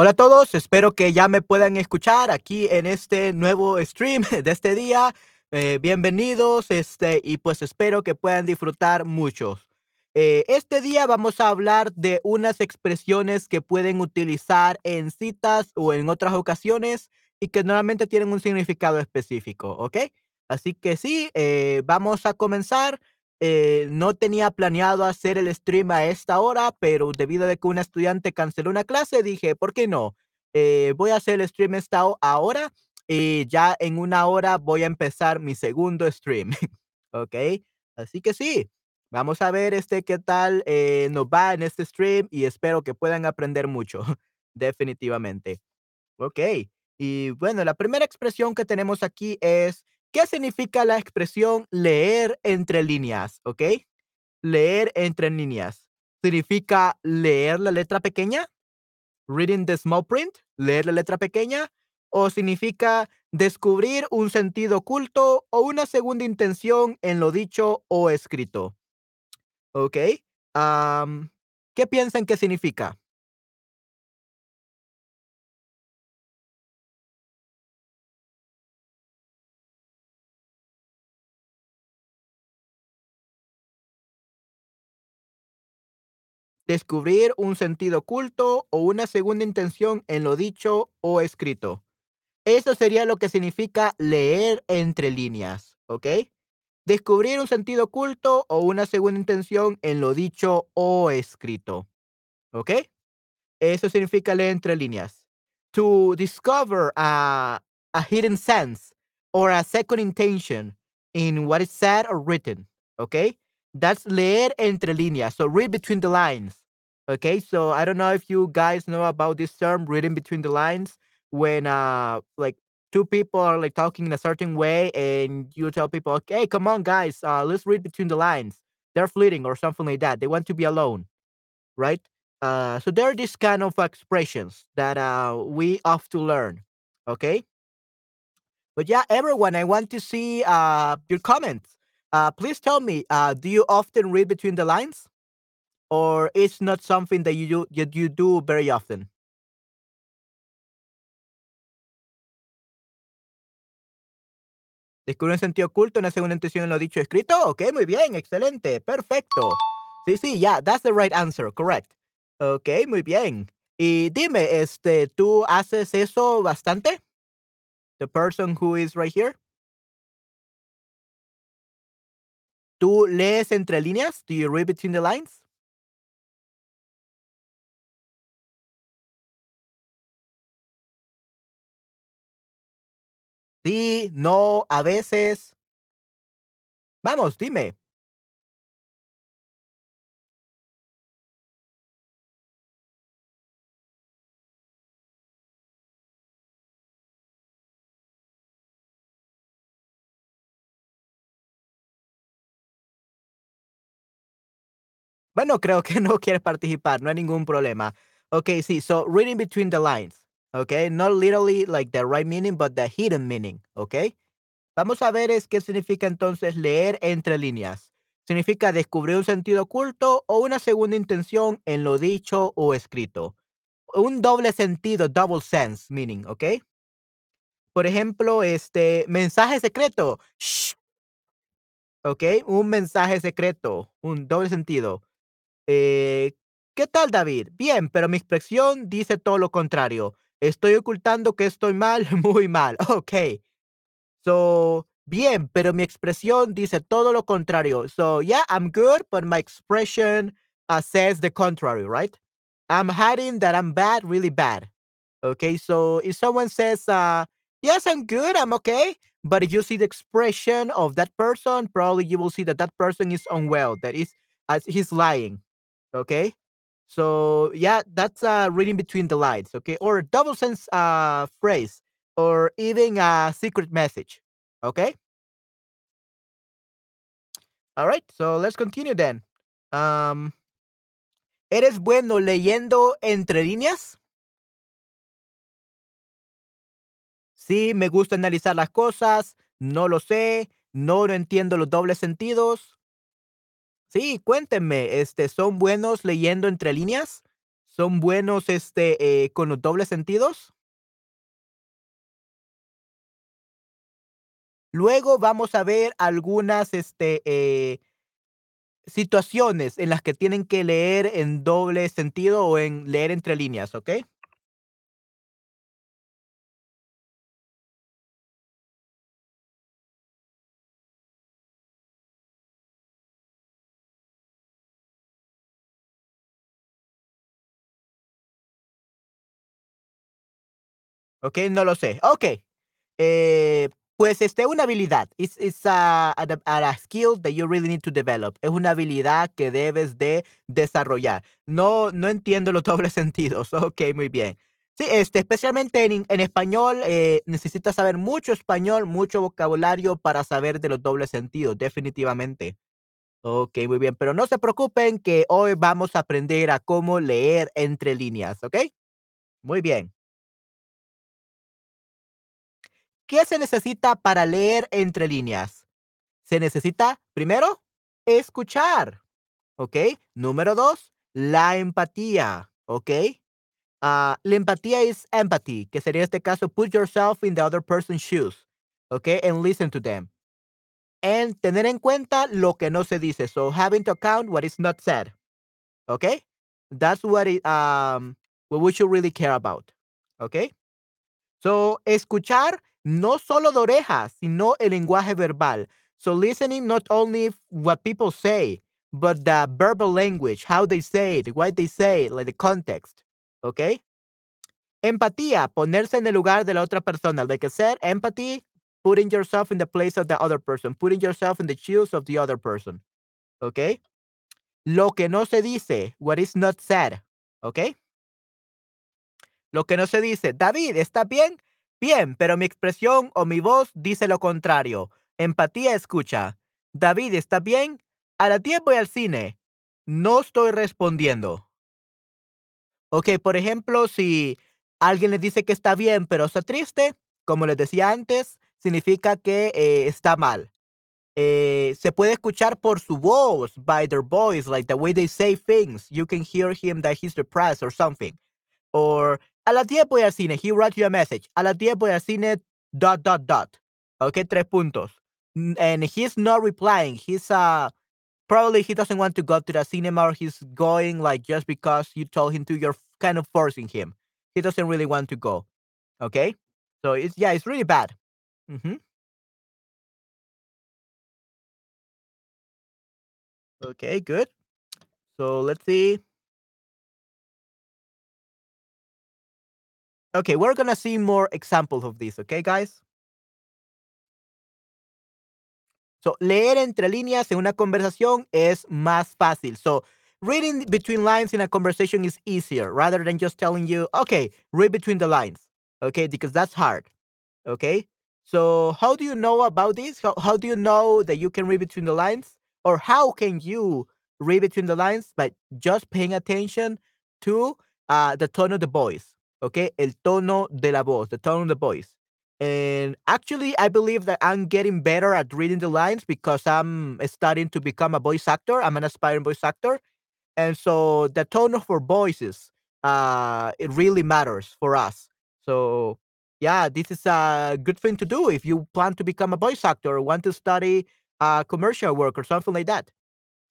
Hola a todos, espero que ya me puedan escuchar aquí en este nuevo stream de este día. Eh, bienvenidos, este, y pues espero que puedan disfrutar mucho. Eh, este día vamos a hablar de unas expresiones que pueden utilizar en citas o en otras ocasiones y que normalmente tienen un significado específico, ¿ok? Así que sí, eh, vamos a comenzar. Eh, no tenía planeado hacer el stream a esta hora, pero debido a que una estudiante canceló una clase, dije, ¿por qué no? Eh, voy a hacer el stream esta hora y ya en una hora voy a empezar mi segundo stream. ¿Ok? Así que sí, vamos a ver este qué tal eh, nos va en este stream y espero que puedan aprender mucho, definitivamente. Ok, y bueno, la primera expresión que tenemos aquí es ¿Qué significa la expresión leer entre líneas? ¿Ok? Leer entre líneas. ¿Significa leer la letra pequeña? Reading the small print, leer la letra pequeña. ¿O significa descubrir un sentido oculto o una segunda intención en lo dicho o escrito? ¿Ok? ¿Qué piensan que significa? Descubrir un sentido oculto o una segunda intención en lo dicho o escrito. Eso sería lo que significa leer entre líneas, ¿ok? Descubrir un sentido oculto o una segunda intención en lo dicho o escrito, ¿ok? Eso significa leer entre líneas. To discover a, a hidden sense or a second intention in what is said or written, ¿ok? That's leer entre líneas. So read between the lines. Okay, so I don't know if you guys know about this term, reading between the lines, when uh like two people are like talking in a certain way, and you tell people, okay, come on, guys, uh, let's read between the lines. They're fleeting or something like that. They want to be alone, right? Uh, so there are these kind of expressions that uh we have to learn. Okay. But yeah, everyone, I want to see uh your comments. Uh, please tell me, uh, do you often read between the lines? Or it's not something that you do that you do very often? Descubre un sentido oculto, una segunda intención en lo dicho escrito. Ok, muy bien, excelente, perfecto. Sí, sí, yeah, that's the right answer, correct. Ok, muy bien. Y dime, este, ¿tú haces eso bastante? The person who is right here. ¿Tú lees entre líneas? Do you read between the lines? Sí, no, a veces. Vamos, dime. Bueno, creo que no quieres participar, no hay ningún problema. Okay, sí, so reading between the lines. Okay, not literally like the right meaning, but the hidden meaning. Okay. Vamos a ver es qué significa entonces leer entre líneas. Significa descubrir un sentido oculto o una segunda intención en lo dicho o escrito. Un doble sentido, double sense meaning, ¿ok? Por ejemplo, este mensaje secreto. Shh. ¿Ok? Un mensaje secreto, un doble sentido. Eh, ¿Qué tal, David? Bien, pero mi expresión dice todo lo contrario. Estoy ocultando que estoy mal, muy mal. Ok. So, bien, pero mi expresión dice todo lo contrario. So, yeah, I'm good, but my expression uh, says the contrary, right? I'm hiding that I'm bad, really bad. Okay, so if someone says, uh, yes, I'm good, I'm okay, but if you see the expression of that person, probably you will see that that person is unwell, that is, uh, he's lying. Okay, so yeah, that's uh, reading between the lines, okay? Or double sense uh, phrase, or even a secret message, okay? All right, so let's continue then. Um, ¿Eres bueno leyendo entre líneas? Sí, me gusta analizar las cosas, no lo sé, no lo entiendo los dobles sentidos. Sí, cuéntenme, este, ¿son buenos leyendo entre líneas? son buenos, este, eh, con los dobles sentidos. Luego vamos a ver algunas, este, eh, situaciones en las que tienen que leer en doble sentido o en leer entre líneas, ¿ok? Okey, no lo sé. Okey, eh, pues, este, una habilidad. It's it's a a a skill that you really need to develop. Es una habilidad que debes de desarrollar. No no entiendo los dobles sentidos. Okey, muy bien. Sí, este, especialmente en en español, eh, necesitas saber mucho español, mucho vocabulario para saber de los dobles sentidos, definitivamente. Okey, muy bien, pero no se preocupen que hoy vamos a aprender a cómo leer entre líneas, ¿okey? Muy bien. ¿Qué se necesita para leer entre líneas? Se necesita, primero, escuchar, ¿ok? Número 2, la empatía, ¿ok? Ah, la empatía es empathy, que sería en este caso put yourself in the other person's shoes, ¿ok? And listen to them. And tener en cuenta lo que no se dice. So having to account what is not said, ¿ok? That's what it, um, what we should really care about, ¿ok? So, escuchar no solo de orejas, sino el lenguaje verbal. So, listening not only what people say, but the verbal language, how they say it, why they say it, like the context. ¿Ok? Empatía, ponerse en el lugar de la otra persona. Like I said, empathy, putting yourself in the place of the other person, putting yourself in the shoes of the other person. ¿Ok? Lo que no se dice, what is not said. ¿Ok? Lo que no se dice, David, ¿está bien? Bien, pero mi expresión o mi voz dice lo contrario. Empatía escucha. David, ¿está bien? A las 10 voy al cine. No estoy respondiendo. Ok, por ejemplo, si alguien le dice que está bien, pero está triste, como les decía antes, significa que eh, está mal. Eh, se puede escuchar por su voz, by their voice, like the way they say things. You can hear him that he's depressed or something. Or a las 10 voy al cine. He writes you a message. A las 10 voy al cine, dot, dot, dot. Okay, tres puntos. And he's not replying. He's, uh, probably he doesn't want to go to the cinema or he's going like just because you told him to. You're kind of forcing him. He doesn't really want to go. Okay? So it's, yeah, it's really bad. Mm-hmm. Okay, good. So let's see. Okay, we're gonna see more examples of this, okay, guys? So, leer entre líneas en una conversación es más fácil. So, reading between lines in a conversation is easier rather than just telling you, okay, read between the lines, okay, because that's hard, okay? So, how do you know about this? How, how do you know that you can read between the lines? Or how can you read between the lines? By just paying attention to uh, the tone of the voice, okay? El tono de la voz, the tone of the voice. And actually, I believe that I'm getting better at reading the lines because I'm starting to become a voice actor. I'm an aspiring voice actor. And so the tone of our voices, uh, it really matters for us. So yeah, this is a good thing to do if you plan to become a voice actor or want to study uh, commercial work or something like that.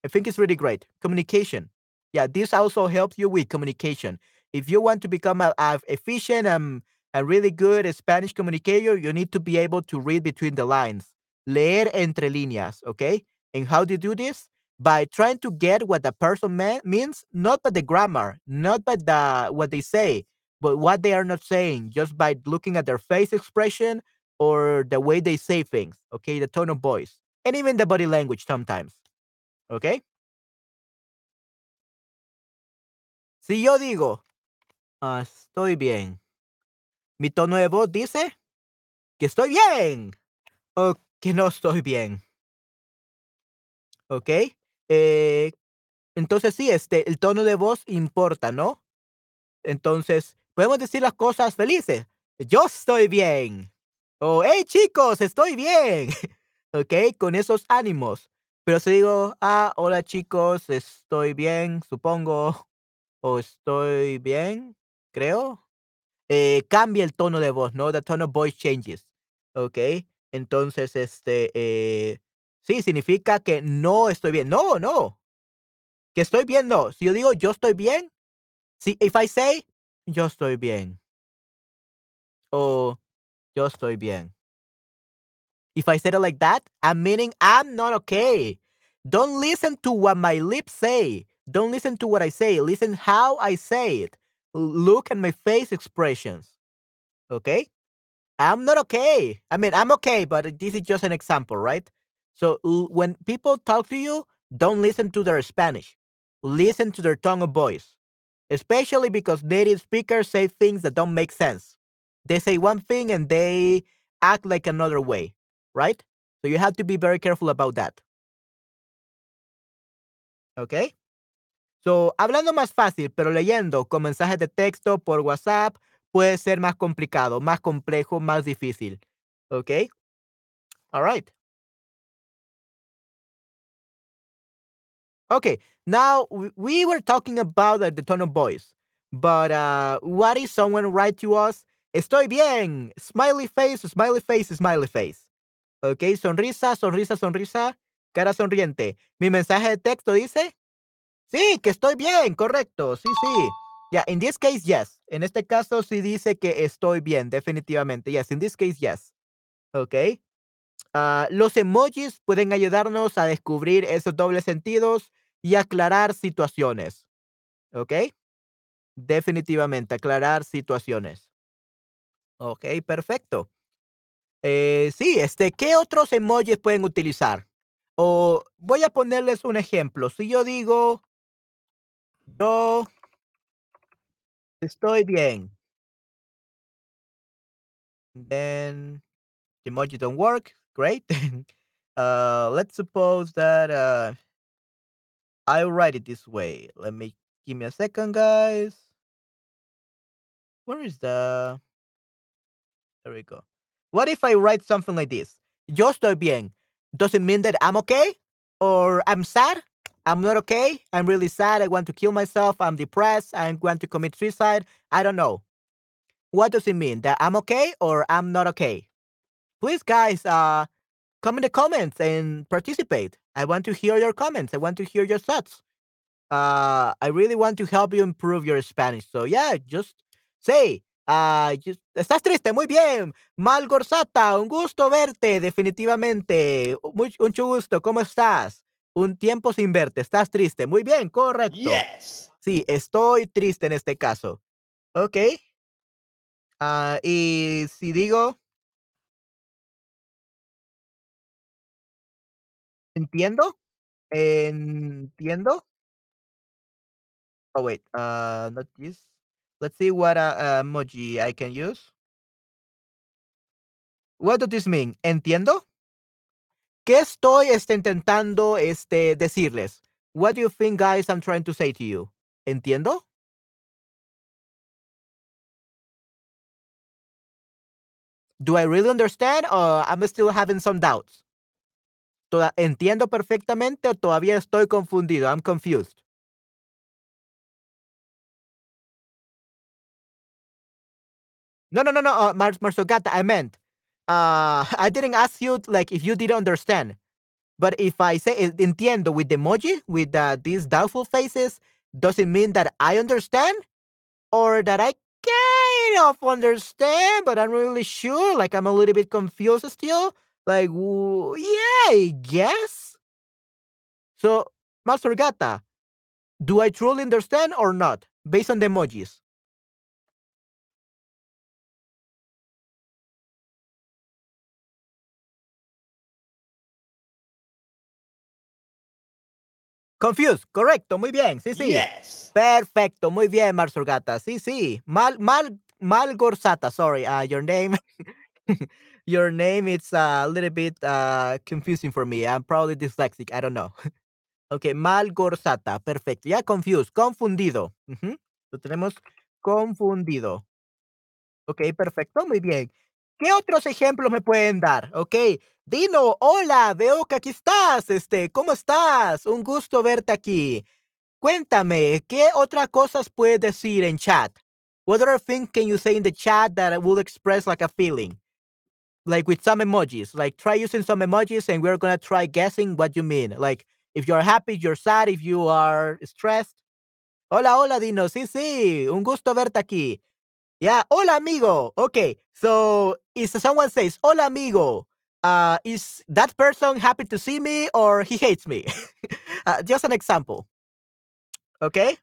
I think it's really great. Communication. Yeah, this also helps you with communication. If you want to become a, efficient and a really good Spanish communicator, you need to be able to read between the lines. Leer entre líneas, okay? And how do you do this? By trying to get what the person means, not by the grammar, not by the what they say, but what they are not saying, just by looking at their face expression or the way they say things, okay? The tone of voice, and even the body language sometimes, okay? Si yo digo, ah, estoy bien. Mi tono de voz dice que estoy bien o que no estoy bien. ¿Ok? Eh, entonces sí, este, el tono de voz importa, ¿no? Entonces, podemos decir las cosas felices. Yo estoy bien. O, hey chicos, estoy bien. ¿Ok? Con esos ánimos. Pero si digo, ah, hola chicos, estoy bien, supongo. o estoy bien, creo. Eh, cambia el tono de voz, ¿no? The tone of voice changes. ¿Ok? Entonces, este, eh, sí, significa que no estoy bien. No, no. Que estoy bien, no. Si yo digo yo estoy bien, si, if I say yo estoy bien. O yo estoy bien. If I said it like that, I'm meaning I'm not okay. Don't listen to what my lips say. Don't listen to what I say. Listen how I say it. Look at my face expressions. Okay? I'm not okay. I mean, I'm okay, but this is just an example, right? So when people talk to you, don't listen to their Spanish. Listen to their tone of voice, especially because native speakers say things that don't make sense. They say one thing and they act like another way, right? So you have to be very careful about that. Okay? So, hablando más fácil, pero leyendo con mensajes de texto por WhatsApp puede ser más complicado, más complejo, más difícil. Okay? All right. Okay, now we were talking about the tone of voice, but uh, what if someone write to us, estoy bien, smiley face, smiley face, smiley face. Okay, sonrisa, sonrisa, sonrisa, cara sonriente. Mi mensaje de texto dice, sí, que estoy bien, correcto, sí, sí. Yeah, in this case, yes. En este caso sí dice que estoy bien, definitivamente. Yes, in this case, yes. Okay. Uh, los emojis pueden ayudarnos a descubrir esos dobles sentidos y aclarar situaciones. ¿Ok? Definitivamente, aclarar situaciones. Ok, perfecto. Eh, sí, este, ¿qué otros emojis pueden utilizar? O voy a ponerles un ejemplo. Si yo digo, yo estoy bien. Then the emoji don't work. Great. uh, let's suppose that uh, I'll write it this way. Let me give me a second, guys. Where is the there we go. What if I write something like this? Yo estoy bien. Does it mean that I'm okay? Or I'm sad? I'm not okay. I'm really sad. I want to kill myself. I'm depressed. I want to commit suicide. I don't know. What does it mean? That I'm okay or I'm not okay? Please, guys, uh, come in the comments and participate. I want to hear your comments. I want to hear your thoughts. Uh, I really want to help you improve your Spanish. So yeah, just say, uh, just, estás triste, muy bien. Mal Gorsata, un gusto verte, definitivamente. Muy, mucho gusto, ¿cómo estás? Un tiempo sin verte, estás triste. Muy bien, correcto. Yes. Sí, estoy triste en este caso. Ok. Uh, y si digo, Entiendo, entiendo. Oh, wait, uh, not this. Let's see what uh, emoji I can use. What does this mean? ¿Entiendo? ¿Qué estoy este, intentando este, decirles? What do you think, guys, I'm trying to say to you? ¿Entiendo? Do I really understand or I'm still having some doubts? ¿Entiendo perfectamente o todavía estoy confundido? I'm confused. No, no, no, no, uh, Mar Marsogata, I meant, uh, I didn't ask you like if you didn't understand. But if I say entiendo with the emoji, with uh, these doubtful faces, does it mean that I understand? Or that I kind of understand, but I'm really sure, like I'm a little bit confused still? Like, yeah, I guess. So, Master Gata, do I truly understand or not, based on the emojis? Confused, correcto, muy bien, sí, sí. Yes. Perfecto, muy bien, Master Gata, sí, sí. Mal, mal, mal Gorsata, sorry, uh, your name. your name is a little bit uh, confusing for me. I'm probably dyslexic. I don't know. ok, Malgorzata. Perfecto. Ya confused. Confundido. Lo tenemos confundido. Ok, perfecto. Muy bien. ¿Qué otros ejemplos me pueden dar? Ok. Dino, hola, veo que aquí estás. Este, ¿cómo estás? Un gusto verte aquí. Cuéntame, ¿qué otras cosas puedes decir en chat? What other things can you say in the chat that will express like a feeling? Like with some emojis. Like try using some emojis and we're gonna try guessing what you mean. Like if you're happy, you're sad, if you are stressed. Hola, hola, Dino. Sí, sí. Un gusto verte aquí. Yeah. Hola, amigo. Okay. So if someone says, hola, amigo, uh, is that person happy to see me or he hates me? uh, just an example. Okay.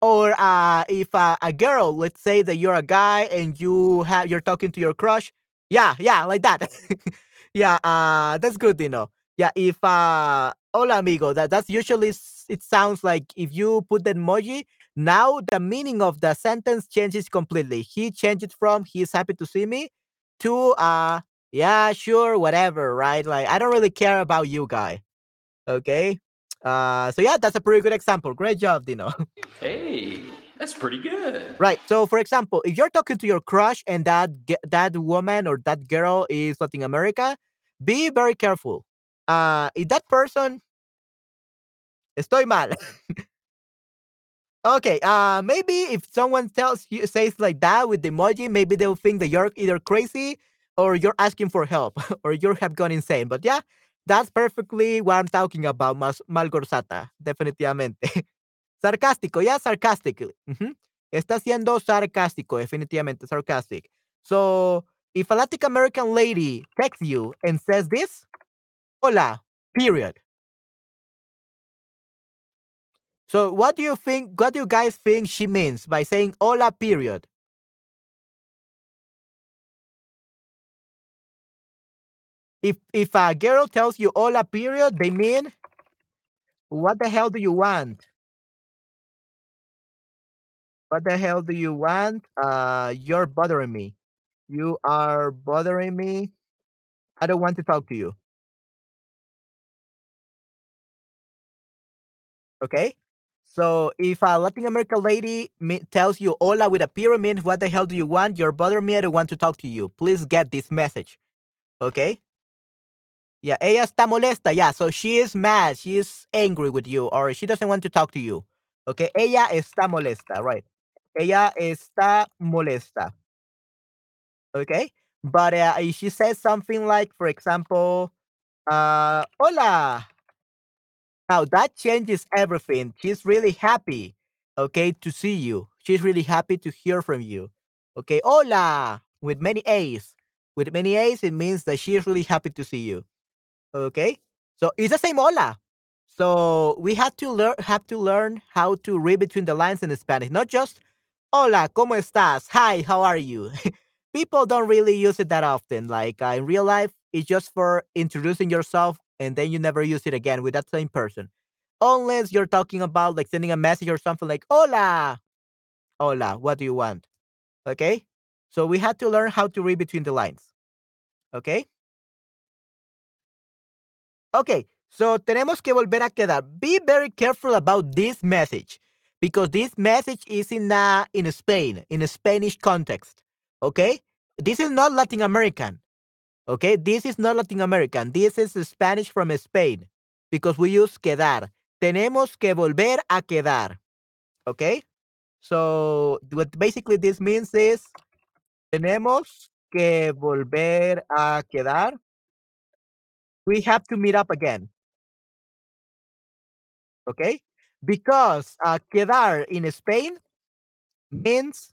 Or uh, if uh, a girl, let's say that you're a guy and you have you're talking to your crush, yeah, yeah, like that. yeah, uh, that's good, you know. Yeah, if uh, hola amigo, that that's usually it sounds like if you put the emoji, now the meaning of the sentence changes completely. He changed it from he's happy to see me to uh, yeah, sure, whatever, right? Like I don't really care about you, guy. Okay. Uh, so yeah, that's a pretty good example. Great job, Dino. Hey, that's pretty good. Right. So, for example, if you're talking to your crush and that that woman or that girl is Latin America, be very careful. Uh, if that person, estoy mal. okay. Uh, maybe if someone tells you says like that with the emoji, maybe they'll think that you're either crazy or you're asking for help or you have gone insane. But yeah, that's perfectly what I'm talking about, Mas Malgorzata. Definitivamente. Sarcástico, yeah, sarcastically. Mm-hmm. Está siendo sarcástico, definitivamente, sarcastic. So, if a Latin American lady texts you and says this, hola, period. So, what do you think, what do you guys think she means by saying hola, period? If if a girl tells you hola period, they mean what the hell do you want? What the hell do you want? Uh you're bothering me. You are bothering me. I don't want to talk to you. Okay? So if a Latin American lady tells you hola with a pyramid, what the hell do you want? You're bothering me. I don't want to talk to you. Please get this message. Okay? Yeah, ella está molesta. Yeah, so she is mad. She is angry with you or she doesn't want to talk to you. Okay, ella está molesta, right? Ella está molesta. Okay, but uh, she says something like, for example, uh, hola. Now that changes everything. She's really happy, okay, to see you. She's really happy to hear from you. Okay, hola, with many A's. With many A's, it means that she's really happy to see you. Okay, so it's the same hola. So we have to learn have to learn how to read between the lines in Spanish, not just hola, ¿cómo estás? Hi, how are you? People don't really use it that often. Like uh, in real life, it's just for introducing yourself and then you never use it again with that same person. Unless you're talking about like sending a message or something like hola. Hola, what do you want? Okay? So we had to learn how to read between the lines. Okay? Okay, so tenemos que volver a quedar. Be very careful about this message because this message is in uh, in Spain, in a Spanish context. Okay? This is not Latin American. Okay? This is not Latin American. This is Spanish from Spain because we use quedar. Tenemos que volver a quedar. Okay? So, what basically this means is tenemos que volver a quedar we have to meet up again. Okay? Because uh, quedar in Spain means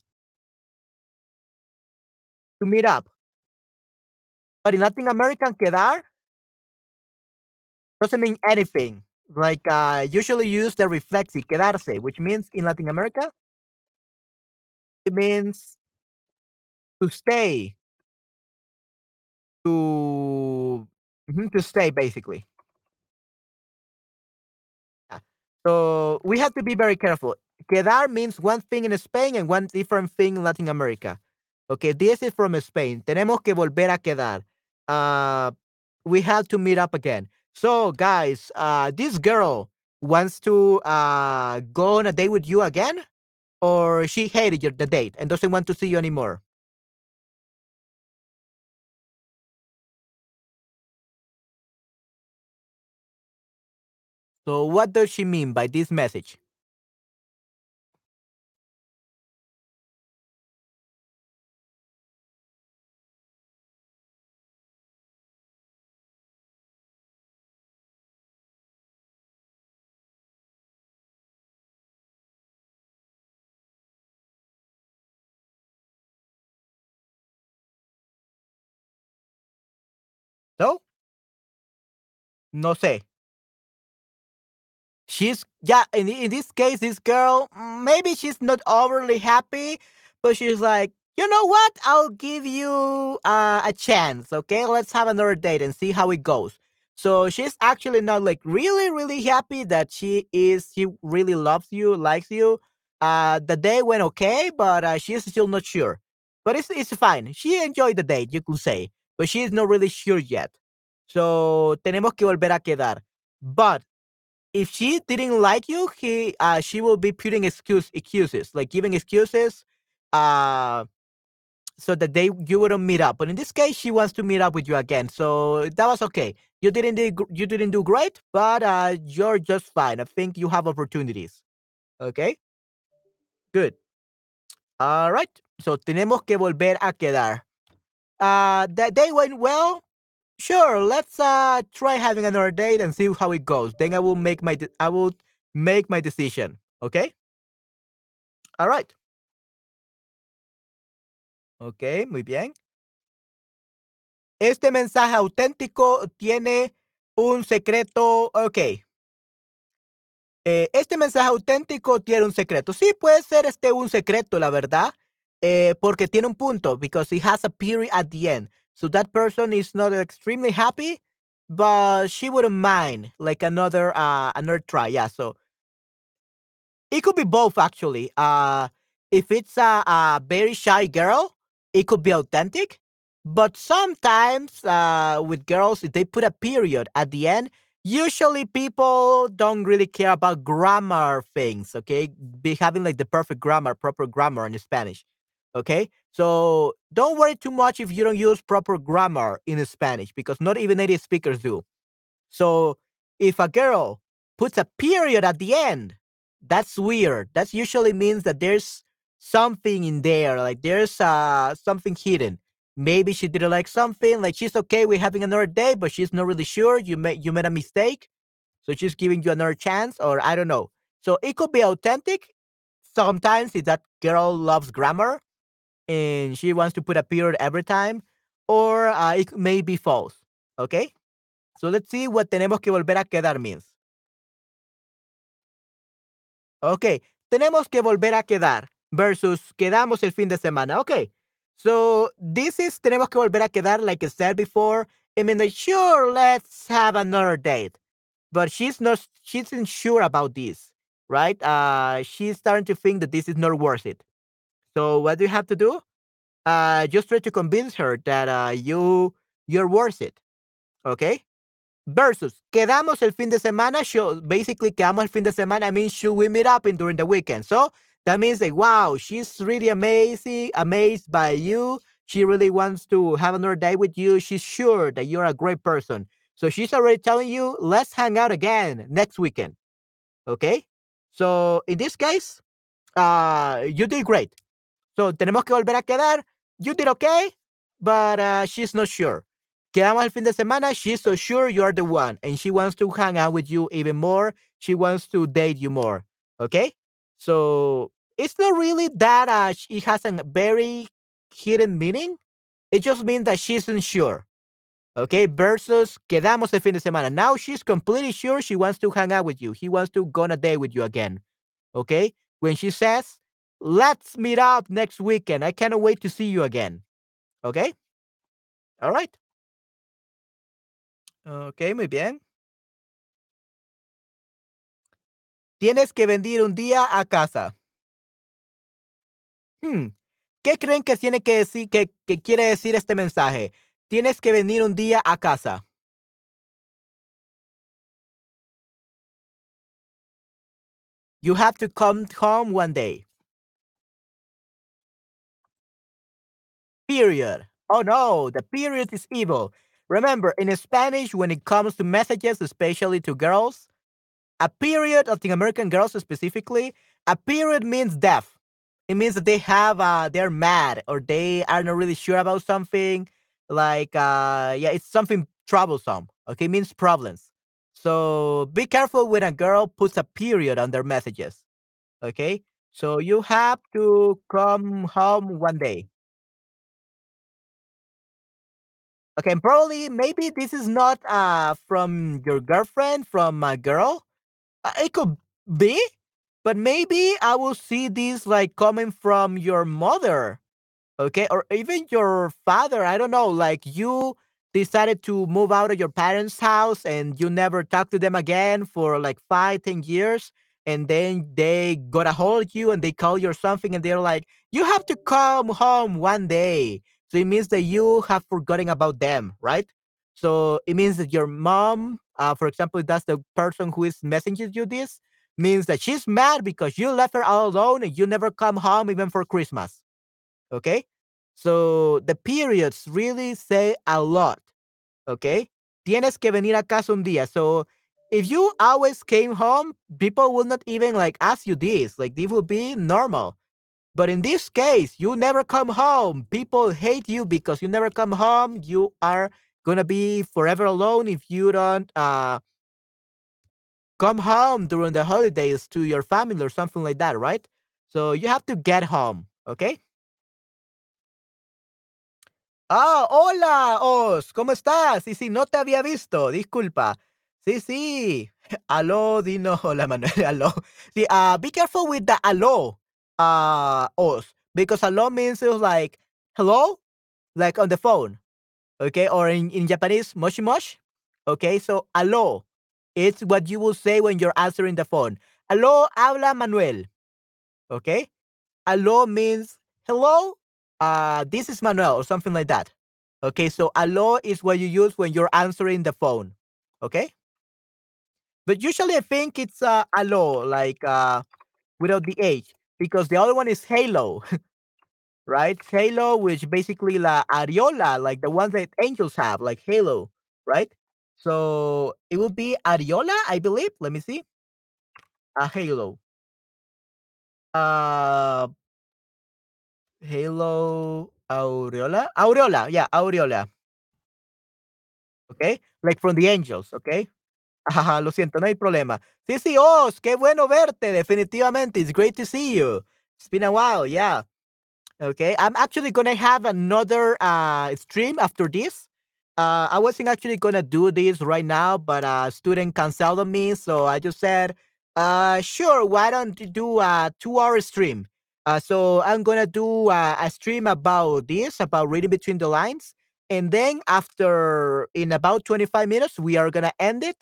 to meet up. But in Latin American, quedar doesn't mean anything. Like uh, usually use the reflexive quedarse, which means in Latin America, it means to stay, to Mhm, to stay basically. So we have to be very careful. Quedar means one thing in Spain and one different thing in Latin America. Okay, this is from Spain. Tenemos que volver a quedar. Uh, we have to meet up again. So, guys, uh, this girl wants to uh, go on a date with you again, or she hated your, the date and doesn't want to see you anymore. So what does she mean by this message? So, no sé. She's yeah, in in this case, this girl, mm, maybe she's not overly happy, but she's like, you know what? I'll give you uh, a chance. Okay, let's have another date and see how it goes. So she's actually not like really, really happy that she is. She really loves you, likes you. Uh, the day went okay, but uh, she's still not sure. But it's it's fine. She enjoyed the date, you could say, but she's not really sure yet. So tenemos que volver a quedar. But if she didn't like you, he uh, she will be putting excuse excuses, like giving excuses, uh, so that they you wouldn't meet up. But in this case, she wants to meet up with you again, so that was okay. You didn't do you didn't do great, but uh, you're just fine. I think you have opportunities. Okay, good. All right. So tenemos que volver a quedar. Uh, that day went well. Sure, let's uh try having another date and see how it goes. Then I will make my de- I will make my decision. Okay? All right. Ok, muy bien. Este mensaje auténtico tiene un secreto. Ok. Eh, este mensaje auténtico tiene un secreto. Sí, puede ser este un secreto, la verdad. Eh, porque tiene un punto. Because it has a period at the end. So that person is not extremely happy, but she wouldn't mind like another uh another try. Yeah. So it could be both actually. Uh if it's a, a very shy girl, it could be authentic. But sometimes uh with girls, if they put a period at the end, usually people don't really care about grammar things, okay? Be having like the perfect grammar, proper grammar in Spanish. Okay? So don't worry too much if you don't use proper grammar in Spanish because not even native speakers do. So if a girl puts a period at the end, that's weird. That usually means that there's something in there, like there's uh something hidden. Maybe she didn't like something, like she's okay with having another day, but she's not really sure. You made you made a mistake, so she's giving you another chance, or I don't know. So it could be authentic. Sometimes if that girl loves grammar, and she wants to put a period every time, or uh, it may be false. Okay? So let's see what tenemos que volver a quedar means. Okay, tenemos que volver a quedar versus quedamos el fin de semana. Okay, so this is tenemos que volver a quedar, like I said before. I mean, sure, let's have another date, but she's not. She's not sure about this, right? Uh, she's starting to think that this is not worth it. So what do you have to do? Uh, just try to convince her that uh, you you're worth it. Okay. Versus quedamos el fin de semana. Should, basically, quedamos el fin de semana means should we meet up in during the weekend? So that means like wow, she's really amazing, amazed by you. She really wants to have another day with you. She's sure that you're a great person. So she's already telling you, let's hang out again next weekend. Okay. So in this case, uh, you did great. So tenemos que volver a quedar. You did okay, but uh, she's not sure. Quedamos el fin de semana. She's so sure you're the one, and she wants to hang out with you even more. She wants to date you more. Okay, so it's not really that uh, it has a very hidden meaning. It just means that she's unsure. Okay, versus quedamos el fin de semana. Now she's completely sure she wants to hang out with you. He wants to go on a date with you again. Okay, when she says Let's meet up next weekend. I cannot wait to see you again. Okay? All right. Ok, muy bien. Tienes que venir un día a casa. Hmm. ¿Qué creen que tiene que decir, que, que quiere decir este mensaje? Tienes que venir un día a casa. You have to come home one day. Period. Oh no, the period is evil. Remember, in Spanish, when it comes to messages, especially to girls, a period I think American girls specifically, a period means death. It means that they have uh they're mad or they are not really sure about something. Like uh yeah, it's something troublesome. Okay, it means problems. So be careful when a girl puts a period on their messages. Okay? So you have to come home one day. Okay, probably maybe this is not uh from your girlfriend, from a girl. Uh, it could be, but maybe I will see this like coming from your mother okay or even your father i don't know like you decided to move out of your parents house and you never talked to them again for like five ten years and then they got a hold of you and they call you or something and they're like you have to come home one day so it means that you have forgotten about them right so it means that your mom uh, for example that's the person who is messaging you this means that she's mad because you left her all alone and you never come home even for christmas Okay. So the periods really say a lot. Okay. Tienes que venir a casa un día. So if you always came home, people will not even like ask you this. Like this will be normal. But in this case, you never come home. People hate you because you never come home. You are gonna be forever alone if you don't uh come home during the holidays to your family or something like that, right? So you have to get home, okay? Ah, hola, Os, ¿cómo estás? Sí, sí, no te había visto, disculpa. Sí, sí. Aló, Dino, hola, Manuel, aló. Sí, uh, be careful with the aló, uh, Os, because hello means it was like, hello, like on the phone, okay? Or in, in Japanese, moshi moshi, okay? So, hello it's what you will say when you're answering the phone. hello habla Manuel, okay? hello means hello, uh, this is Manuel or something like that. Okay, so hello is what you use when you're answering the phone. Okay? But usually I think it's uh, aló, like uh, without the H, because the other one is halo, right? Halo, which basically la areola, like the ones that angels have, like halo, right? So it would be areola, I believe. Let me see. A halo. Uh, Halo Aureola? Aureola, yeah, Aureola. Okay, like from the Angels, okay? Ajá, lo siento, no hay problema. Sí, sí, Oz, qué bueno verte, definitivamente. It's great to see you. It's been a while, yeah. Okay, I'm actually gonna have another uh stream after this. Uh, I wasn't actually gonna do this right now, but a student canceled on me, so I just said, uh, sure, why don't you do a two-hour stream? Uh, so I'm gonna do uh, a stream about this, about reading between the lines, and then after in about 25 minutes we are gonna end it.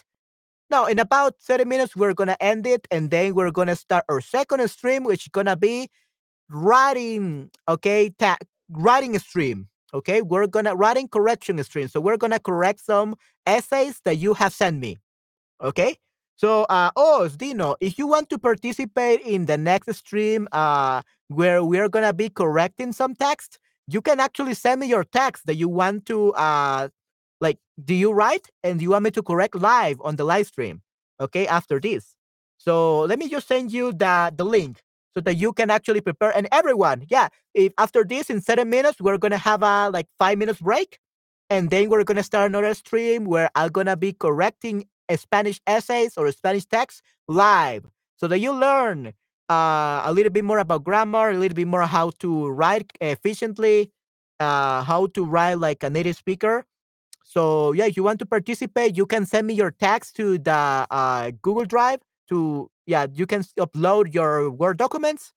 No, in about 30 minutes we're gonna end it, and then we're gonna start our second stream, which is gonna be writing. Okay, ta- writing stream. Okay, we're gonna writing correction stream. So we're gonna correct some essays that you have sent me. Okay. So, uh, oh, Dino, if you want to participate in the next stream, uh, where we're gonna be correcting some text, you can actually send me your text that you want to, uh, do you write and you want me to correct live on the live stream? Okay, after this. So let me just send you the the link so that you can actually prepare. And everyone, yeah, if after this in seven minutes we're gonna have a like five minutes break, and then we're gonna start another stream where I'm gonna be correcting Spanish essays or Spanish text live so that you learn uh, a little bit more about grammar, a little bit more how to write efficiently, uh, how to write like a native speaker. So yeah, if you want to participate, you can send me your text to the uh, Google Drive. To yeah, you can upload your Word documents,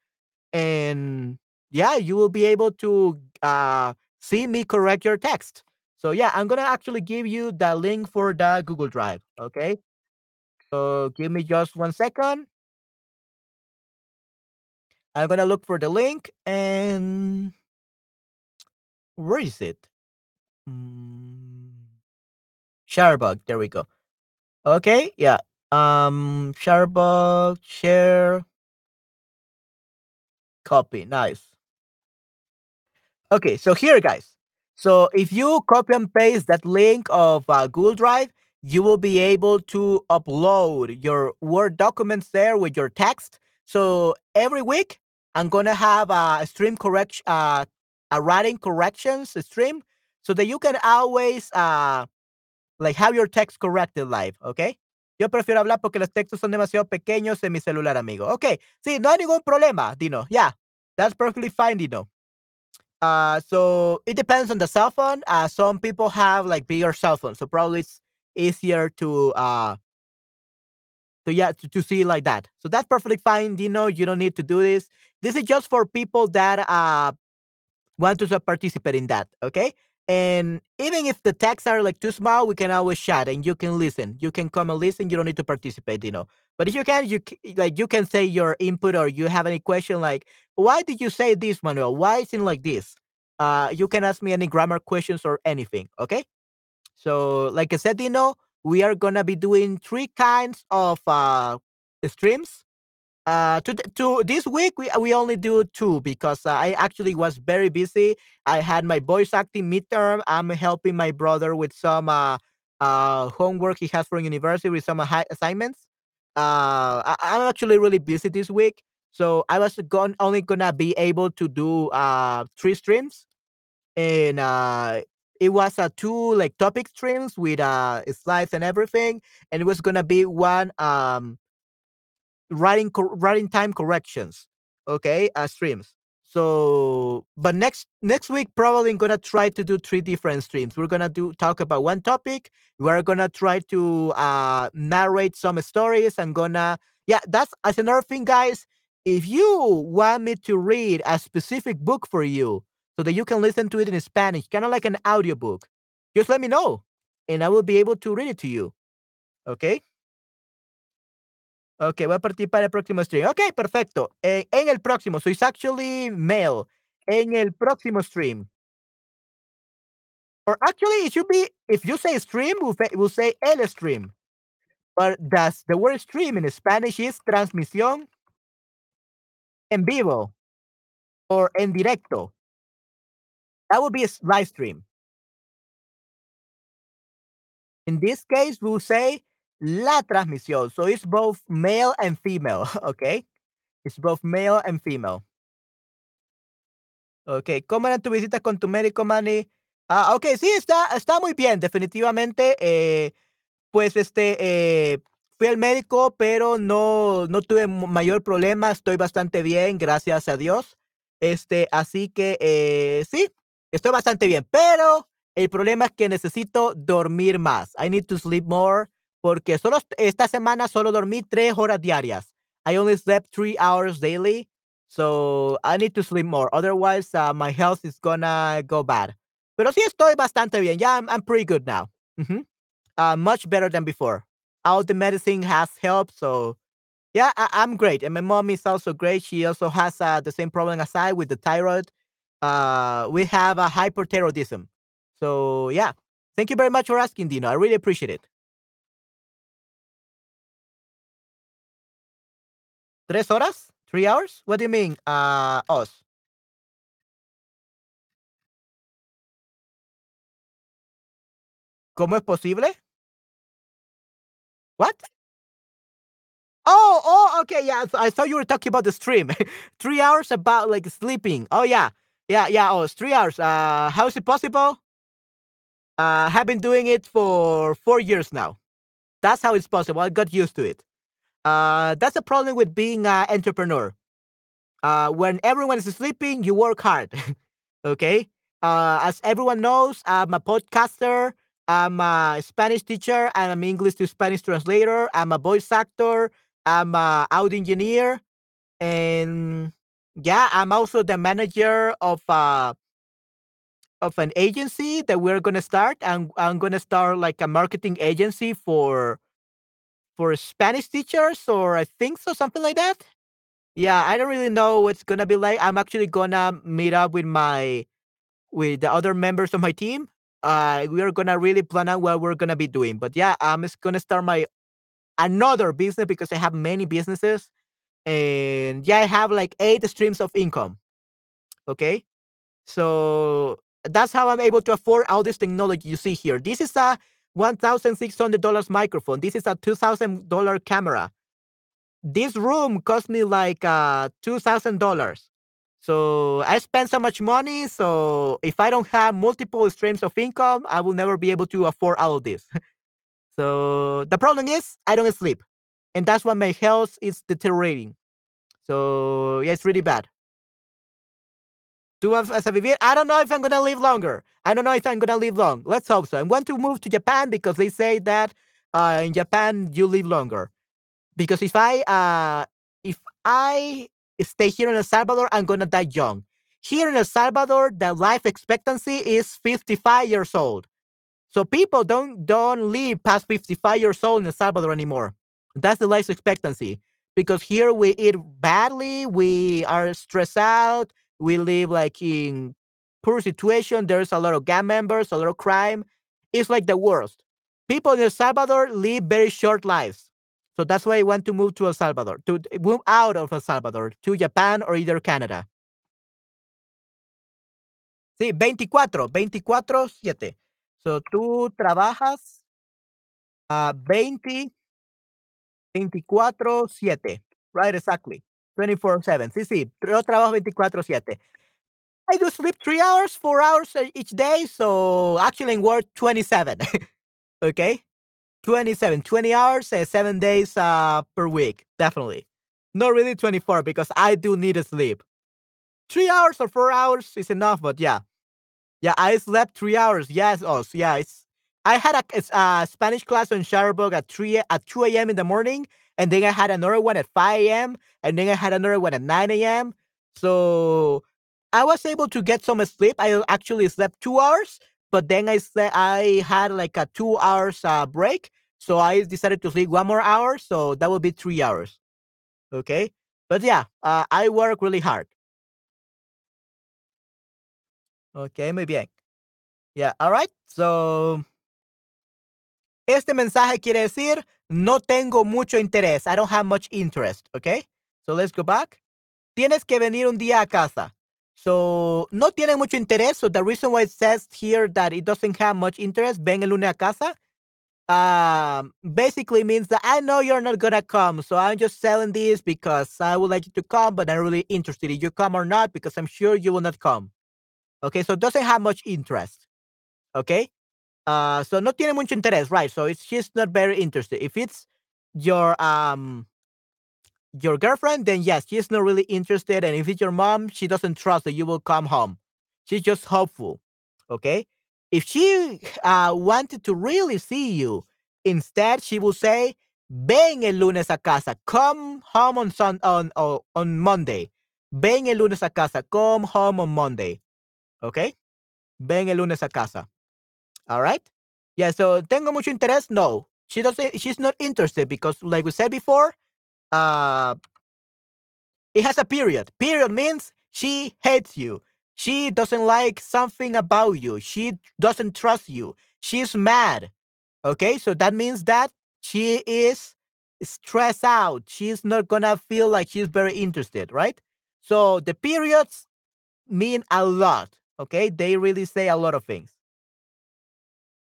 and yeah, you will be able to uh, see me correct your text. So yeah, I'm gonna actually give you the link for the Google Drive. Okay. So give me just one second. I'm gonna look for the link and where is it? Mm, Sharebug. There we go. Okay. Yeah. Um, Sharebug share copy. Nice. Okay. So here, guys. So if you copy and paste that link of uh, Google Drive, you will be able to upload your Word documents there with your text. So every week, I'm gonna have a stream correction, uh, a writing corrections stream, so that you can always uh, like have your text corrected live, okay? Yo prefiero hablar porque los textos son demasiado pequeños en mi celular, amigo. Okay, sí, no hay ningún problema, Dino. Yeah, that's perfectly fine, Dino. Uh, so it depends on the cell phone. Uh, some people have like bigger cell phones, so probably it's easier to uh to yeah to, to see like that. So that's perfectly fine, Dino. You don't need to do this. This is just for people that uh want to participate in that. Okay. And even if the texts are like too small, we can always chat and you can listen. You can come and listen. You don't need to participate, you know. But if you can, you like you can say your input or you have any question like, why did you say this, Manuel? Why is it like this? Uh, you can ask me any grammar questions or anything. Okay. So, like I said, you know, we are gonna be doing three kinds of uh streams uh, to to this week we we only do two because uh, I actually was very busy. I had my voice acting midterm. I'm helping my brother with some uh, uh homework he has for university with some assignments. Uh, I, am actually really busy this week, so I was going only gonna be able to do uh three streams, and uh it was a uh, two like topic streams with uh slides and everything, and it was gonna be one um writing writing time corrections okay uh, streams. So but next next week probably I'm gonna try to do three different streams. We're gonna do talk about one topic. We're gonna try to uh narrate some stories i'm gonna yeah that's as another thing guys. If you want me to read a specific book for you so that you can listen to it in spanish kind of like an audiobook just let me know and i will be able to read it to you okay Ok, voy a participar el próximo stream. Ok, perfecto. Eh, en el próximo, so it's actually male. En el próximo stream. Or actually, it should be, if you say stream, we'll, we'll say el stream. But that's the word stream in Spanish is transmisión en vivo or en directo. That would be a live stream. In this case, we'll say la transmisión. So it's both male and female, okay? It's both male and female. Ok, ¿cómo era tu visita con tu médico, Manny? Ah, ok, sí, está, está muy bien, definitivamente. Eh, pues este, eh, fui al médico, pero no, no tuve mayor problema, estoy bastante bien, gracias a Dios. Este, así que eh, sí, estoy bastante bien, pero el problema es que necesito dormir más. I need to sleep more porque solo esta semana solo dormí tres horas diarias. I only slept three hours daily, so I need to sleep more. Otherwise, uh, my health is gonna go bad. Pero sí estoy bastante bien. Yeah, I'm, I'm pretty good now. uh, much better than before. All the medicine has helped, so yeah, I, am great. And my mom is also great. She also has uh, the same problem as I with the thyroid. Uh, we have a hyperthyroidism. So yeah, thank you very much for asking, Dino. I really appreciate it. ¿Tres horas? Three hours? What do you mean, uh, us? ¿Cómo es posible? What? Oh, oh, okay, yeah. I thought you were talking about the stream. three hours about like sleeping. Oh yeah, yeah, yeah. Oh, it's three hours. Uh, how is it possible? Uh, have been doing it for four years now. That's how it's possible. I got used to it. Uh, that's the problem with being an entrepreneur. Uh, when everyone is sleeping, you work hard. okay. Uh, as everyone knows, I'm a podcaster. I'm a Spanish teacher. I'm an English to Spanish translator. I'm a voice actor. I'm a audio engineer, and yeah, I'm also the manager of uh of an agency that we're gonna start. And I'm gonna start like a marketing agency for for Spanish teachers, or I think so, something like that. Yeah, I don't really know what's gonna be like. I'm actually gonna meet up with my with the other members of my team. Uh, we are gonna really plan out what we're gonna be doing. But yeah, I'm just gonna start my another business because I have many businesses, and yeah, I have like eight streams of income. Okay, so that's how I'm able to afford all this technology you see here. This is a $1,600 microphone. This is a $2,000 camera. This room cost me like uh, $2,000. So I spend so much money. So if I don't have multiple streams of income, I will never be able to afford all of this. so the problem is I don't sleep. And that's why my health is deteriorating. So yeah, it's really bad. Tú vas a vivir. I don't know if I'm gonna live longer. I don't know if I'm gonna live long. Let's hope so. I want to move to Japan because they say that uh, in Japan you live longer. Because if I uh, if I stay here in El Salvador, I'm gonna die young. Here in El Salvador, the life expectancy is 55 years old. So people don't don't live past 55 years old in El Salvador anymore. That's the life expectancy. Because here we eat badly, we are stressed out, we live like in poor situation. There's a lot of gang members, a lot of crime. It's like the worst. People in El Salvador live very short lives. So that's why I want to move to El Salvador, to move out of El Salvador, to Japan or either Canada. Sí, 24, 24, 7. So tú trabajas a 20, 24, 7. Right, exactly. 24, 7. Sí, sí, yo trabajo 24, 7. I do sleep three hours, four hours each day. So actually, in work, 27. okay. 27, 20 hours, uh, seven days uh, per week. Definitely. Not really 24 because I do need to sleep. Three hours or four hours is enough, but yeah. Yeah, I slept three hours. Yes, oh, yeah. It's, I had a, a Spanish class on Shutterbug at 3 at 2 a.m. in the morning, and then I had another one at 5 a.m., and then I had another one at 9 a.m. So I was able to get some sleep. I actually slept two hours, but then I slept, I had like a two hours uh, break. So I decided to sleep one more hour. So that would be three hours. Okay. But yeah, uh, I work really hard. Okay, muy bien. Yeah, all right. So, este mensaje quiere decir, no tengo mucho interés. I don't have much interest. Okay. So let's go back. Tienes que venir un día a casa. So, no tiene mucho interés. So, the reason why it says here that it doesn't have much interest, ven el lunes a casa, um, basically means that I know you're not gonna come. So, I'm just selling this because I would like you to come, but I'm really interested if you come or not because I'm sure you will not come. Okay, so it doesn't have much interest. Okay, uh, so no tiene mucho interés, right? So, it's just not very interested. If it's your um your girlfriend, then yes, she's not really interested. And if it's your mom, she doesn't trust that you will come home. She's just hopeful. Okay. If she uh, wanted to really see you, instead she will say, Ven el lunes a casa. Come home on sun on on, on Monday. Ven el lunes a casa. Come home on Monday. Okay. Ven el lunes a casa. All right. Yeah. So tengo mucho interés. No, she doesn't. She's not interested because, like we said before, uh it has a period. Period means she hates you. She doesn't like something about you. She doesn't trust you. She's mad. Okay, so that means that she is stressed out. She's not gonna feel like she's very interested, right? So the periods mean a lot. Okay, they really say a lot of things.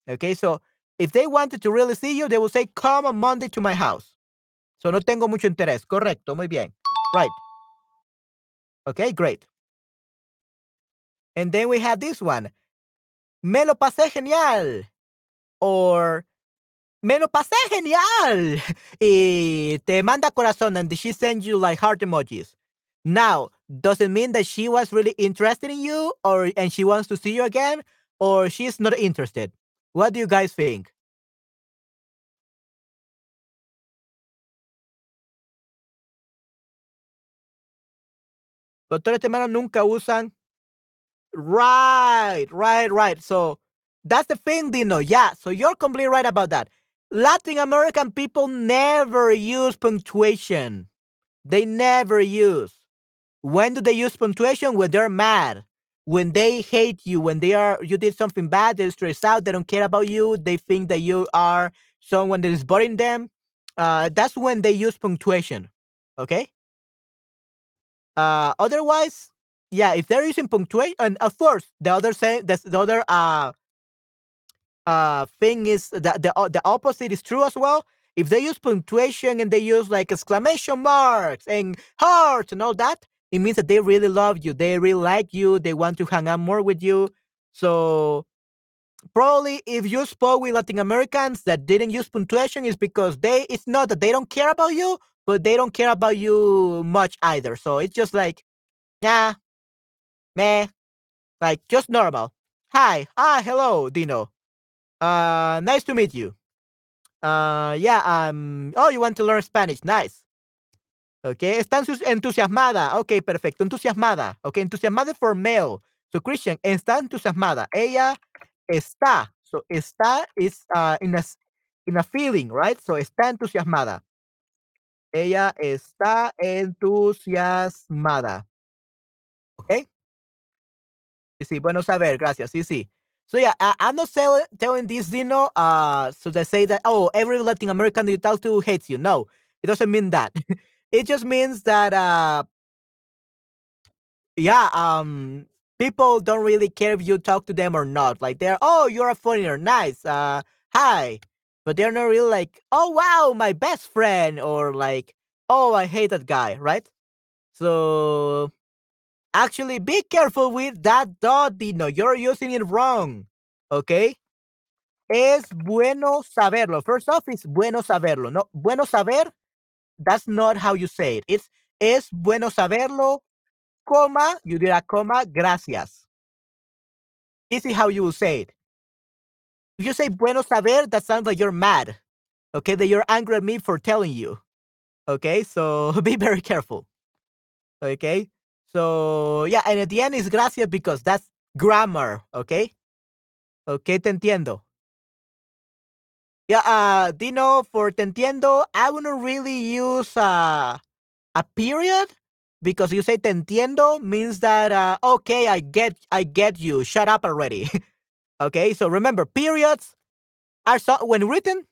Okay, so if they wanted to really see you, they will say, Come on Monday to my house. So no tengo mucho interés. Correcto, muy bien. Right. Okay, great. And then we have this one. Me lo pasé genial. Or me lo pasé genial. Y te manda corazón and she sends you like heart emojis. Now, does it mean that she was really interested in you or and she wants to see you again or she's not interested? What do you guys think? Doctores hermanos nunca usan. Right, right, right. So that's the thing, Dino. Yeah, so you're completely right about that. Latin American people never use punctuation. They never use. When do they use punctuation? When they're mad. When they hate you, when they are you did something bad, they're stressed out, they don't care about you, they think that you are someone that is boring them. Uh, that's when they use punctuation. Okay? Uh, otherwise, yeah, if they're using punctuation, and of course, the other say the, the other uh uh thing is that the the opposite is true as well. If they use punctuation and they use like exclamation marks and hearts and all that, it means that they really love you, they really like you, they want to hang out more with you. So probably if you spoke with Latin Americans that didn't use punctuation is because they it's not that they don't care about you, but they don't care about you much either. So it's just like, yeah, meh, Like just normal. Hi. Ah, hello, Dino. Uh, nice to meet you. Uh, yeah, um, oh, you want to learn Spanish. Nice. Okay, está entusiasmada. Ok, perfecto. Entusiasmada. Ok, entusiasmada for male. So, Christian, está entusiasmada. Ella está. So, está is uh, in, a, in a feeling, right? So, está entusiasmada. Ella está entusiasmada. Okay? Sí, bueno saber, gracias. Sí, sí. So yeah, I, am not telling, this, Dino, uh, so they say that, oh, every Latin American you talk to hates you. No, it doesn't mean that. it just means that, uh, yeah, um, people don't really care if you talk to them or not. Like they're, oh, you're a foreigner, nice, uh, hi. But they're not really like, oh, wow, my best friend, or like, oh, I hate that guy, right? So Actually, be careful with that dot, Dino. You're using it wrong. Okay? Es bueno saberlo. First off, it's bueno saberlo. No, bueno saber, that's not how you say it. It's es bueno saberlo, coma, you did a comma, gracias. This is how you will say it. If you say bueno saber, that sounds like you're mad. Okay, that you're angry at me for telling you. Okay, so be very careful. Okay, so, yeah, and at the end is gracias because that's grammar, okay? Okay, te entiendo. Yeah, uh, Dino, for te entiendo, I wouldn't really use uh, a period because you say te entiendo means that uh, okay, I get, I get you. Shut up already. okay, so remember, periods are so when written.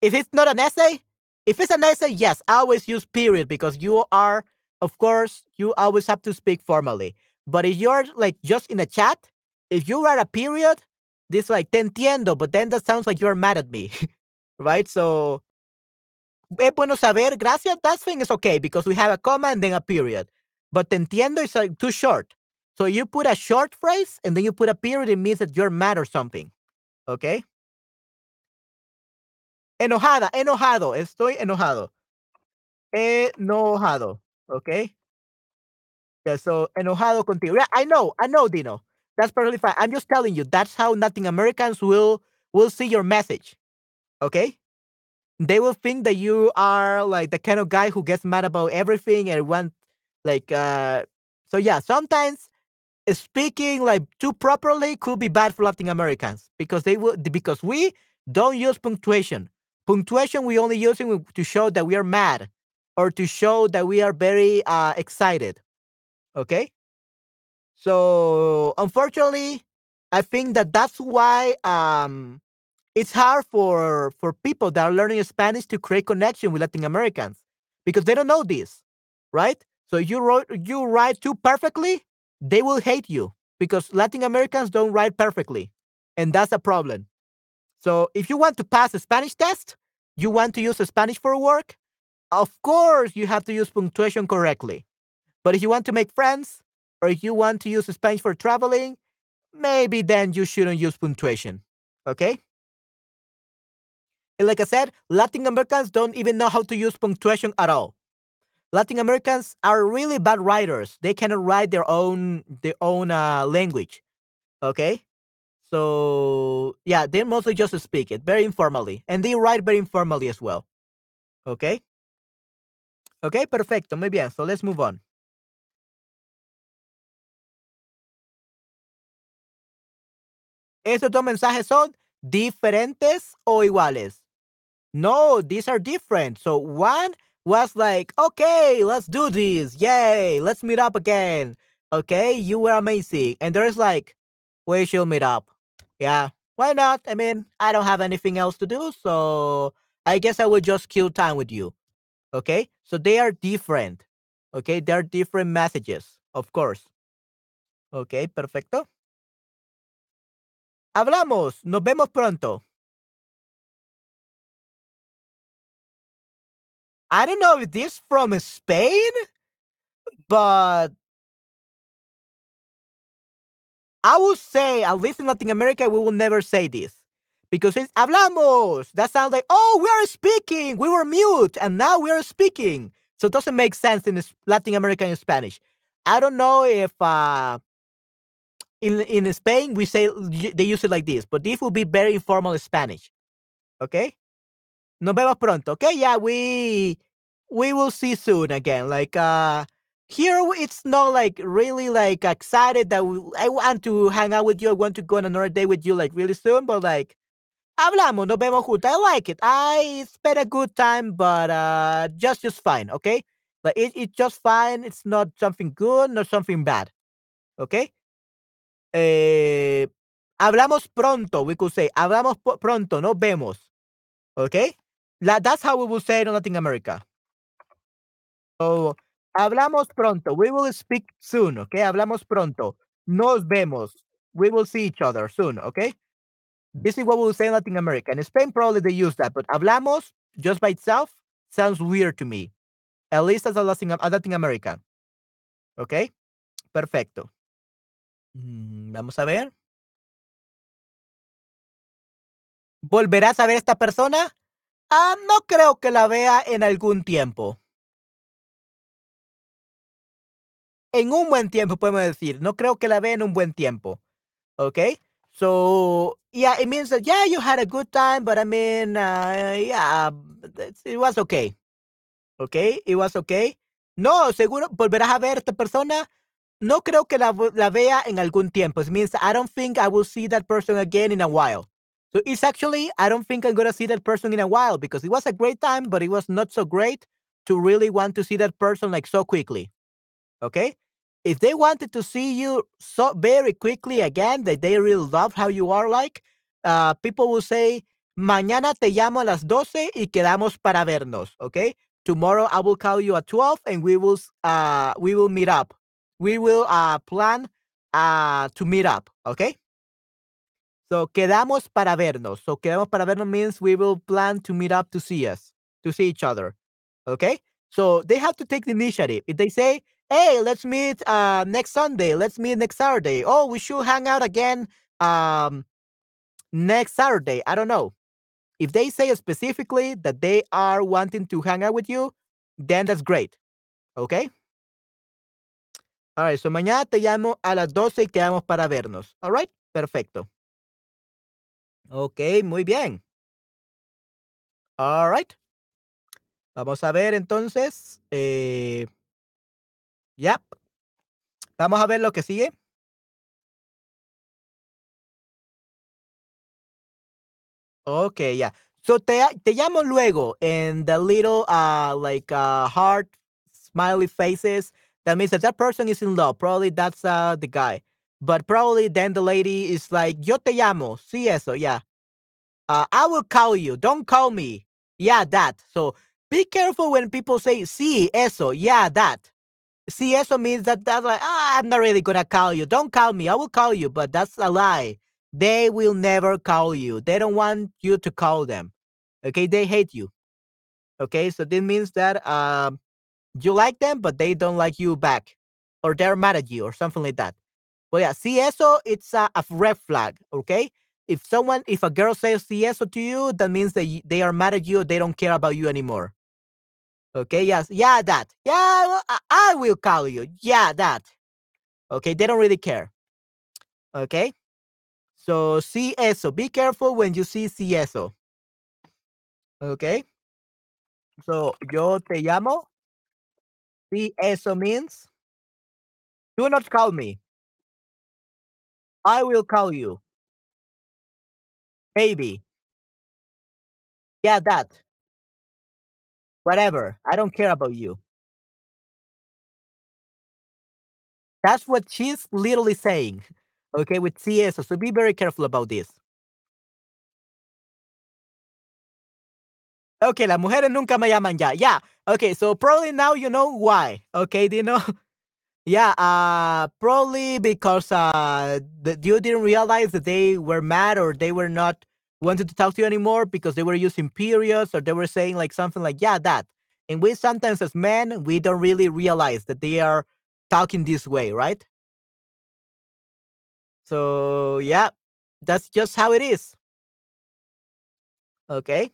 If it's not an essay, if it's an essay, yes, I always use period because you are of course, you always have to speak formally. But if you're like just in a chat, if you write a period, this like te entiendo, but then that sounds like you're mad at me, right? So, es bueno saber, gracias, that thing is okay because we have a comma and then a period. But te entiendo is like too short. So you put a short phrase and then you put a period, it means that you're mad or something. Okay? Enojada, enojado, estoy enojado. Enojado. Okay. Yeah, so enojado contigo. Yeah, I know, I know, Dino. That's perfectly fine. I'm just telling you, that's how Latin Americans will will see your message. Okay? They will think that you are like the kind of guy who gets mad about everything and want like uh so yeah, sometimes speaking like too properly could be bad for Latin Americans because they will because we don't use punctuation. Punctuation we only using to show that we are mad or to show that we are very uh, excited. Okay. So unfortunately, I think that that's why um, it's hard for for people that are learning Spanish to create connection with Latin Americans because they don't know this, right? So you wrote you write too perfectly, they will hate you because Latin Americans don't write perfectly, and that's a problem. So if you want to pass a Spanish test, you want to use a Spanish for work, of course, you have to use punctuation correctly. But if you want to make friends, or if you want to use Spanish for traveling, maybe then you shouldn't use punctuation. Okay? And like I said, Latin Americans don't even know how to use punctuation at all. Latin Americans are really bad writers. They cannot write their own their own uh, language. Okay? So yeah, they mostly just speak it very informally. And they write very informally as well. Okay? Ok, perfecto, muy bien. So let's move on. ¿Estos dos mensajes son diferentes o iguales? No, these are different. So one was like, okay, let's do this. Yay, let's meet up again. Okay, you were amazing. And there's like, we should meet up. Yeah, why not? I mean, I don't have anything else to do, so I guess I will just kill time with you. Okay, so they are different. Okay, they are different messages, of course. Okay, perfecto. Hablamos, nos vemos pronto. I don't know if this from Spain, but I would say, at least in Latin America, we will never say this because it's hablamos. That sounds like, oh, we are speaking. We were mute and now we are speaking. So it doesn't make sense in Latin American Spanish. I don't know if uh, in in Spain we say they use it like this, but this will be very informal Spanish. Okay? Nos vemos pronto. Okay? Yeah, we we will see soon again. Like uh here it's not like really like excited that we, I want to hang out with you. I want to go on another day with you like really soon, but like hablamos, nos vemos juntos. I like it. I spent a good time, but uh just just fine, okay? Like it, it's just fine. It's not something good, not something bad. Okay? Eh, hablamos pronto, we could say. Hablamos pronto, nos vemos. Okay? that's how we will say it in Latin America. So, hablamos pronto. We will speak soon. Okay? Hablamos pronto. Nos vemos. We will see each other soon. Okay? This is what we will say in Latin America. In Spain, probably they use that, but hablamos just by itself sounds weird to me. At least as a Latin, Latin American. Okay? Perfecto. Mm, vamos a ver. ¿Volverás a ver esta persona? Ah, no creo que la vea en algún tiempo. En un buen tiempo, podemos decir. No creo que la vea en un buen tiempo. Okay? So, yeah, it means that, yeah, you had a good time, but I mean, uh, yeah, it was okay. Okay? It was okay. No, seguro, ¿volverás a ver esta persona? No creo que la, la vea en algún tiempo. It means I don't think I will see that person again in a while. So it's actually, I don't think I'm going to see that person in a while because it was a great time, but it was not so great to really want to see that person like so quickly. Okay? If they wanted to see you so very quickly again, that they really love how you are like, uh, people will say, mañana te llamo a las 12 y quedamos para vernos. Okay? Tomorrow I will call you at 12 and we will, uh, we will meet up we will uh, plan uh, to meet up, okay? So quedamos para vernos. So quedamos para vernos means we will plan to meet up to see us, to see each other, okay? So they have to take the initiative. If they say, hey, let's meet uh, next Sunday, let's meet next Saturday. Oh, we should hang out again um, next Saturday. I don't know. If they say specifically that they are wanting to hang out with you, then that's great. Okay? Alright, so mañana te llamo a las 12 y quedamos para vernos. Alright, perfecto. Ok, muy bien. Alright. Vamos a ver entonces. Eh, ya. Vamos a ver lo que sigue. Ok, ya. So te, te llamo luego en the little uh, like uh, heart smiley faces that means that that person is in love. Probably that's uh, the guy. But probably then the lady is like, yo te llamo. Sí, eso, yeah. Uh, I will call you. Don't call me. Yeah, that. So be careful when people say, sí, eso. Yeah, that. Sí, eso means that that's like, ah, I'm not really going to call you. Don't call me. I will call you. But that's a lie. They will never call you. They don't want you to call them. Okay. They hate you. Okay. So this means that um, you like them, but they don't like you back, or they're mad at you, or something like that. But yeah, si eso, it's a, a red flag, okay? If someone, if a girl says si eso to you, that means that they are mad at you, they don't care about you anymore. Okay, yes, yeah, that. Yeah, I, I will call you. Yeah, that. Okay, they don't really care. Okay? So, si eso. Be careful when you see si eso. Okay? So, yo te llamo Eso means do not call me. I will call you. Maybe. Yeah, that. Whatever. I don't care about you. That's what she's literally saying. Okay, with CS. So be very careful about this. Okay, las mujeres nunca me llaman ya. Yeah. Okay, so probably now you know why. Okay, do you know? yeah, uh probably because uh the, you didn't realize that they were mad or they were not wanted to talk to you anymore because they were using periods or they were saying like something like, yeah, that. And we sometimes as men, we don't really realize that they are talking this way, right? So yeah, that's just how it is. Okay.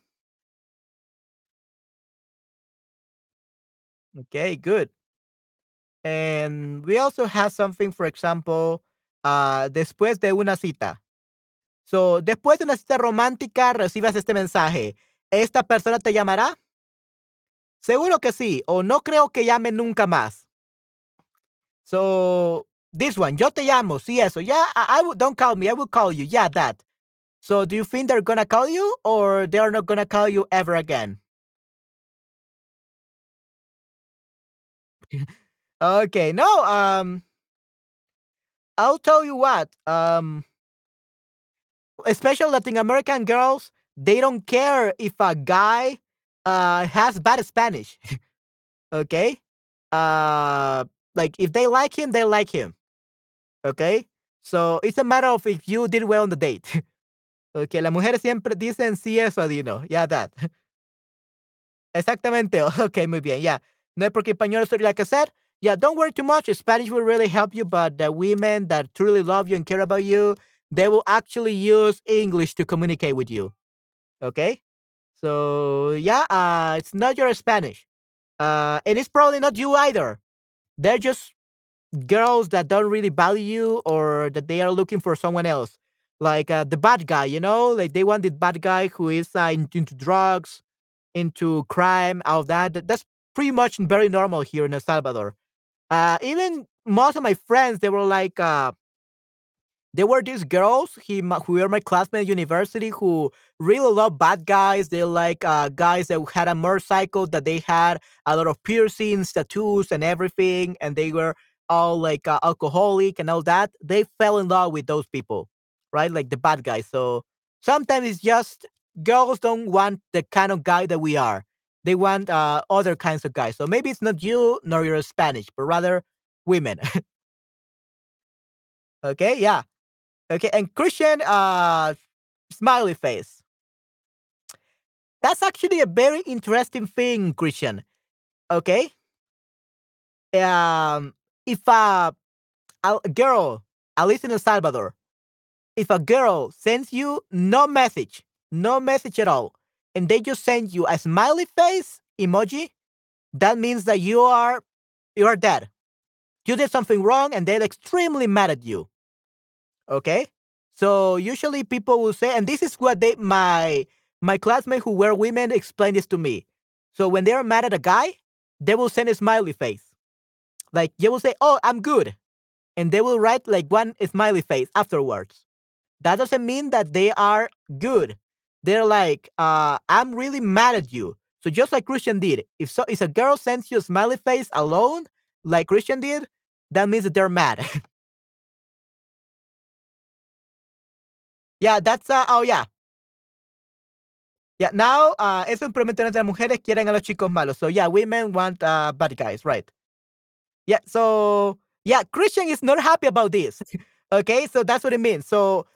Okay, good. And we also have something, for example, uh, después de una cita. So, después de una cita romántica, recibas este mensaje. ¿Esta persona te llamará? Seguro que sí, o no creo que llame nunca más. So, this one, yo te llamo, sí, eso. Yeah, I, don't call me, I will call you. Yeah, that. So, do you think they're gonna call you, or they're not gonna call you ever again? okay, no, um, I'll tell you what, um, especially Latin American girls, they don't care if a guy uh, has bad Spanish. okay? Uh, like if they like him, they like him. Okay? So it's a matter of if you did well on the date. okay, las mujeres siempre dicen sí eso, Dino. Yeah, that. Exactamente. Okay, muy bien. Yeah. No es porque español soy like I said. Yeah, don't worry too much. Spanish will really help you, but the women that truly love you and care about you, they will actually use English to communicate with you. Okay? So yeah, uh, it's not your Spanish, uh, and it's probably not you either. They're just girls that don't really value you, or that they are looking for someone else, like uh, the bad guy. You know, like they want the bad guy who is uh, into drugs, into crime, all that. That's pretty much very normal here in El Salvador. Uh, even most of my friends, they were like, uh, there were these girls he, who were my classmates at university who really love bad guys. They like uh, guys that had a motorcycle that they had a lot of piercings, tattoos, and everything, and they were all like uh, alcoholic and all that. They fell in love with those people, right? Like the bad guys. So sometimes it's just girls don't want the kind of guy that we are. They want uh, other kinds of guys. So maybe it's not you nor you're Spanish, but rather women. okay, yeah. Okay, and Christian uh smiley face. That's actually a very interesting thing, Christian. Okay? Um if a, a girl, at least in El Salvador, if a girl sends you no message, no message at all, and they just send you a smiley face emoji, that means that you are you are dead. You did something wrong and they're extremely mad at you. Okay? So usually people will say, and this is what they my my classmates who were women explain this to me. So when they're mad at a guy, they will send a smiley face. Like they will say, Oh, I'm good. And they will write like one smiley face afterwards. That doesn't mean that they are good. They're like, uh, I'm really mad at you. So just like Christian did, if so if a girl sends you a smiley face alone, like Christian did, that means that they're mad. Yeah, that's uh, oh yeah. Yeah, now uh, eso simplemente las mujeres quieren a los chicos malos. So yeah, women want uh, bad guys, right? Yeah, so yeah, Christian is not happy about this. okay, so that's what it means. So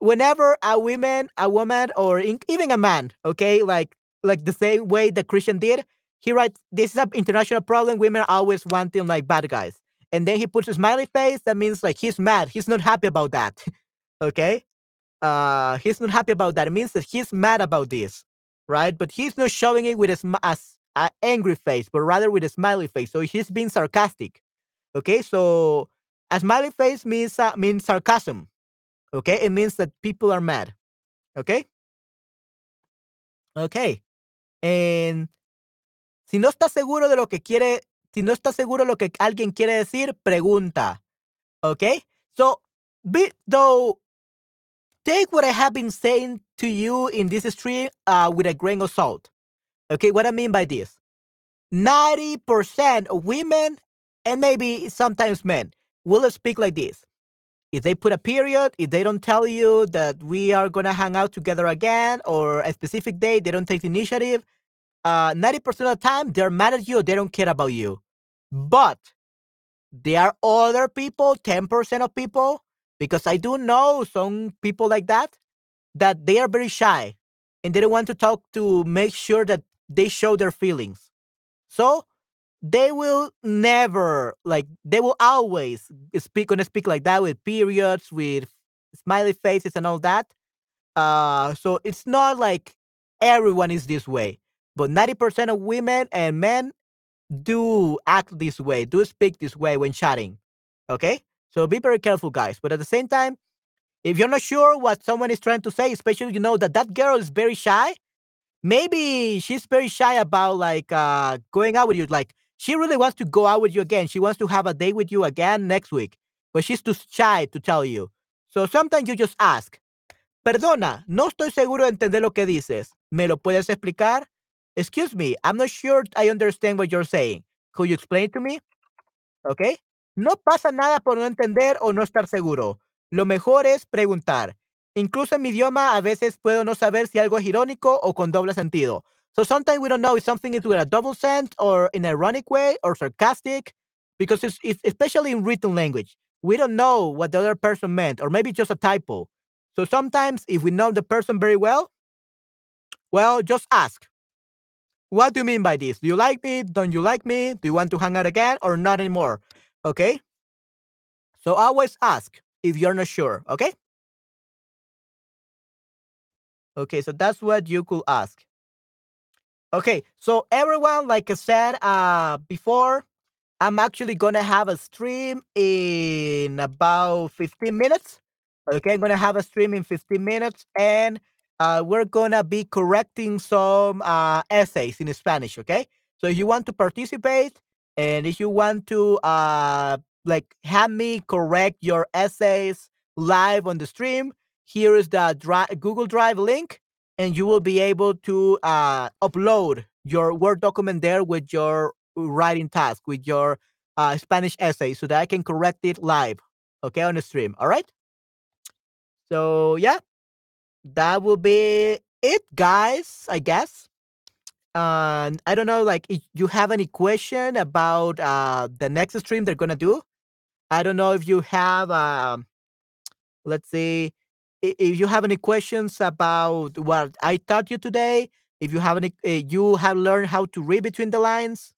whenever a woman, a woman, or in, even a man, okay, like like the same way that Christian did, he writes, "This is an international problem. Women are always wanting like bad guys." And then he puts a smiley face. That means like he's mad. He's not happy about that. okay uh, he's not happy about that. It means that he's mad about this, right? But he's not showing it with a, sm- a, a angry face, but rather with a smiley face. So he's being sarcastic. Okay, so a smiley face means uh, means sarcasm. Okay, it means that people are mad. Okay. Okay. And si no estás seguro de lo que quiere, si no estás seguro de lo que alguien quiere decir, pregunta. Okay. So, be, though take what I have been saying to you in this stream uh, with a grain of salt. Okay, what I mean by this 90% of women and maybe sometimes men will speak like this. If they put a period, if they don't tell you that we are going to hang out together again or a specific day, they don't take the initiative, uh, 90% of the time they're mad at you, they don't care about you. But there are other people, 10% of people because I do know some people like that that they are very shy and they don't want to talk to make sure that they show their feelings. So they will never like they will always speak gonna speak like that with periods, with smiley faces and all that. Uh so it's not like everyone is this way, but 90% of women and men do act this way, do speak this way when chatting. Okay? So be very careful, guys. But at the same time, if you're not sure what someone is trying to say, especially you know that that girl is very shy, maybe she's very shy about like uh going out with you. Like she really wants to go out with you again. She wants to have a date with you again next week, but she's too shy to tell you. So sometimes you just ask, Perdona, no estoy seguro de entender lo que dices. ¿Me lo puedes explicar? Excuse me, I'm not sure I understand what you're saying. Could you explain to me? ¿Ok? No pasa nada por no entender o no estar seguro. Lo mejor es preguntar. Incluso en mi idioma a veces puedo no saber si algo es irónico o con doble sentido. So sometimes we don't know if something is with a double sense or in an ironic way or sarcastic because it's, it's especially in written language. We don't know what the other person meant or maybe just a typo. So sometimes if we know the person very well, well, just ask. What do you mean by this? Do you like me? Don't you like me? Do you want to hang out again or not anymore? Okay? So always ask if you're not sure, okay? Okay, so that's what you could ask. Okay, so everyone, like I said uh before, I'm actually gonna have a stream in about 15 minutes. Okay, I'm gonna have a stream in 15 minutes and uh, we're gonna be correcting some uh, essays in Spanish. Okay, so if you want to participate and if you want to uh, like have me correct your essays live on the stream, here is the dri- Google Drive link, and you will be able to uh, upload your Word document there with your writing task, with your uh, Spanish essay, so that I can correct it live. Okay, on the stream. All right. So yeah, that will be it, guys. I guess. And I don't know, like, if you have any question about uh, the next stream they're gonna do. I don't know if you have, um, let's see, if you have any questions about what I taught you today. If you have any, uh, you have learned how to read between the lines.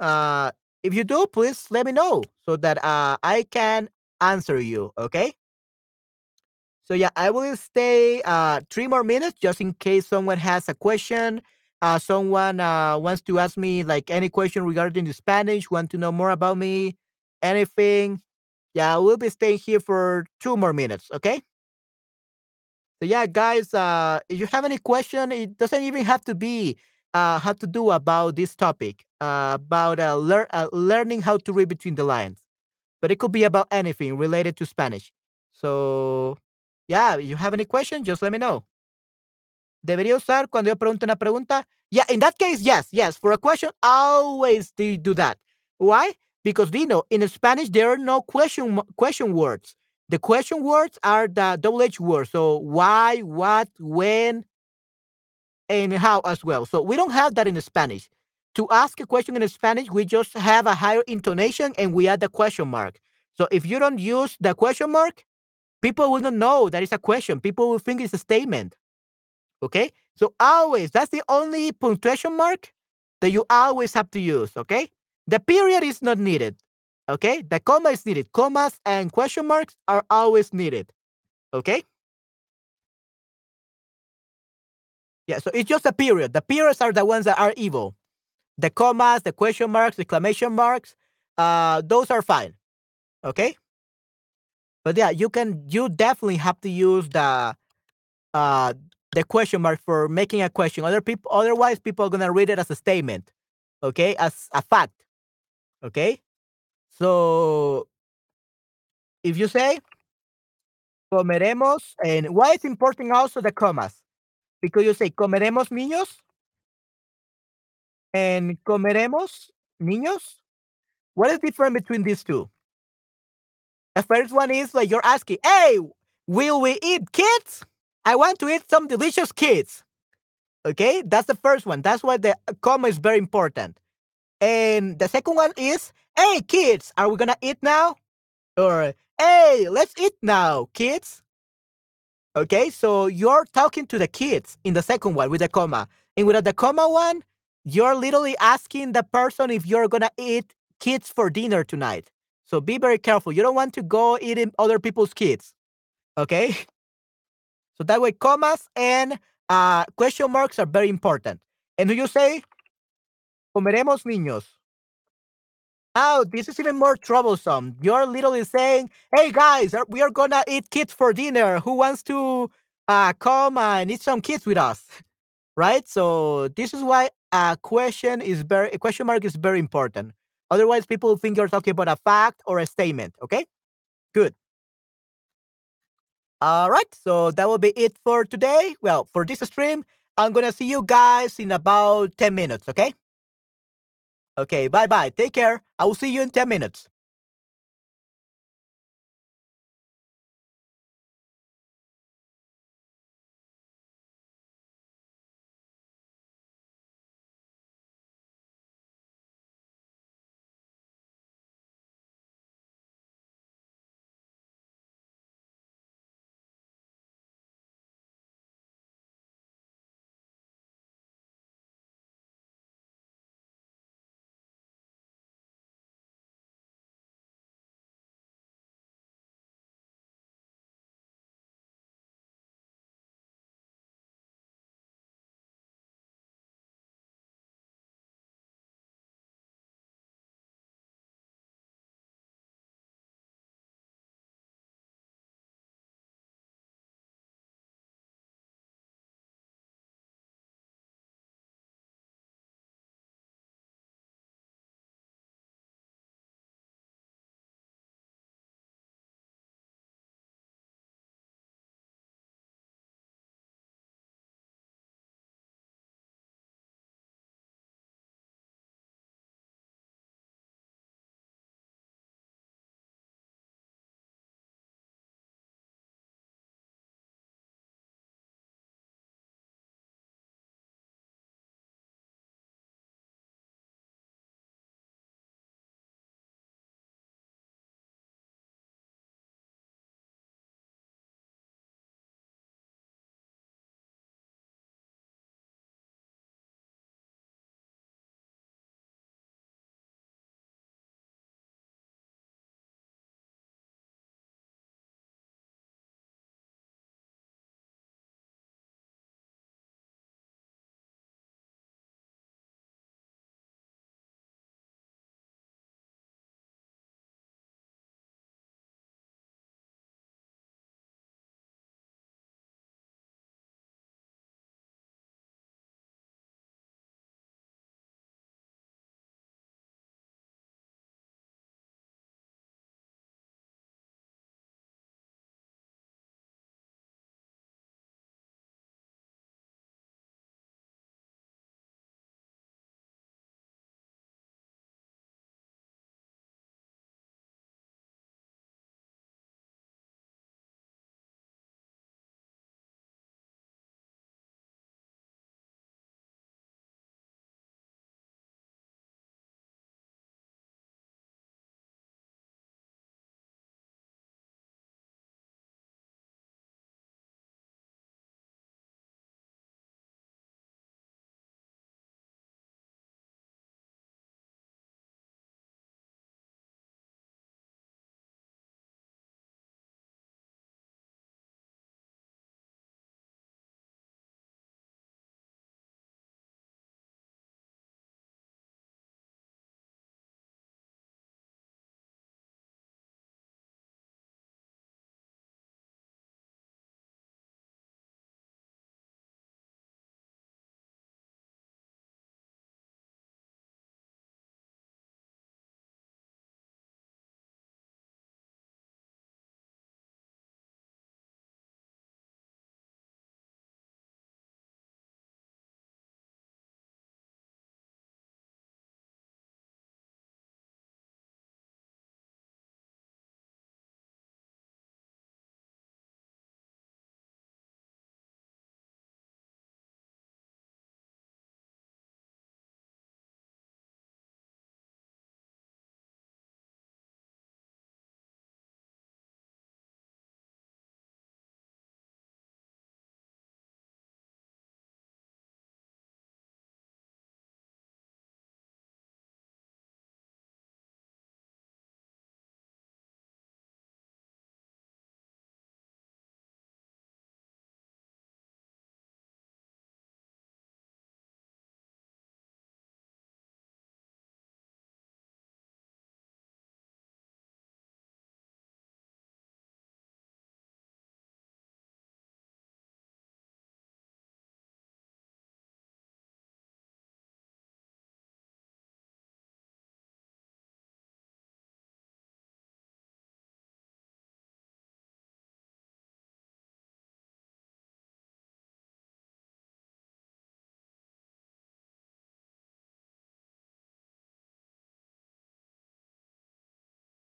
Uh, if you do, please let me know so that uh, I can answer you. Okay. So yeah, I will stay uh, three more minutes just in case someone has a question. Uh, someone uh, wants to ask me like any question regarding the Spanish, want to know more about me, anything. Yeah, I will be staying here for two more minutes. Okay. So yeah, guys, uh, if you have any question, it doesn't even have to be uh, have to do about this topic uh, about uh, lear- uh, learning how to read between the lines, but it could be about anything related to Spanish. So yeah, if you have any question, just let me know. Debería usar cuando yo pregunto una pregunta. Yeah, in that case, yes, yes. For a question, always do do that. Why? Because Dino, in Spanish, there are no question question words. The question words are the double H words. So why, what, when, and how as well. So we don't have that in Spanish. To ask a question in Spanish, we just have a higher intonation and we add the question mark. So if you don't use the question mark, people will not know that it's a question. People will think it's a statement. Okay? So always, that's the only punctuation mark that you always have to use. Okay? The period is not needed. Okay? The comma is needed. Commas and question marks are always needed. Okay? Yeah, so it's just a period. The periods are the ones that are evil. The commas, the question marks, exclamation marks, uh, those are fine. Okay? But yeah, you can you definitely have to use the uh the question mark for making a question. Other people otherwise people are gonna read it as a statement. Okay, as a fact. Okay? So if you say comeremos and why it's important also the commas? Because you say comeremos niños and comeremos niños. What is the difference between these two? The first one is like you're asking, hey, will we eat kids? I want to eat some delicious kids. Okay, that's the first one. That's why the comma is very important. And the second one is, hey, kids, are we gonna eat now? Or, hey, let's eat now, kids. Okay, so you're talking to the kids in the second one with the comma. And with the comma one, you're literally asking the person if you're gonna eat kids for dinner tonight. So be very careful. You don't want to go eating other people's kids. Okay? So that way, commas and uh, question marks are very important. And do you say, comeremos niños? Oh, this is even more troublesome. You're literally saying, "Hey guys, we are gonna eat kids for dinner. Who wants to uh, come and eat some kids with us?" Right. So this is why a question is very a question mark is very important. Otherwise, people think you're talking about a fact or a statement. Okay. Good. All right. So that will be it for today. Well, for this stream, I'm gonna see you guys in about ten minutes. Okay. Okay, bye bye. Take care. I will see you in 10 minutes.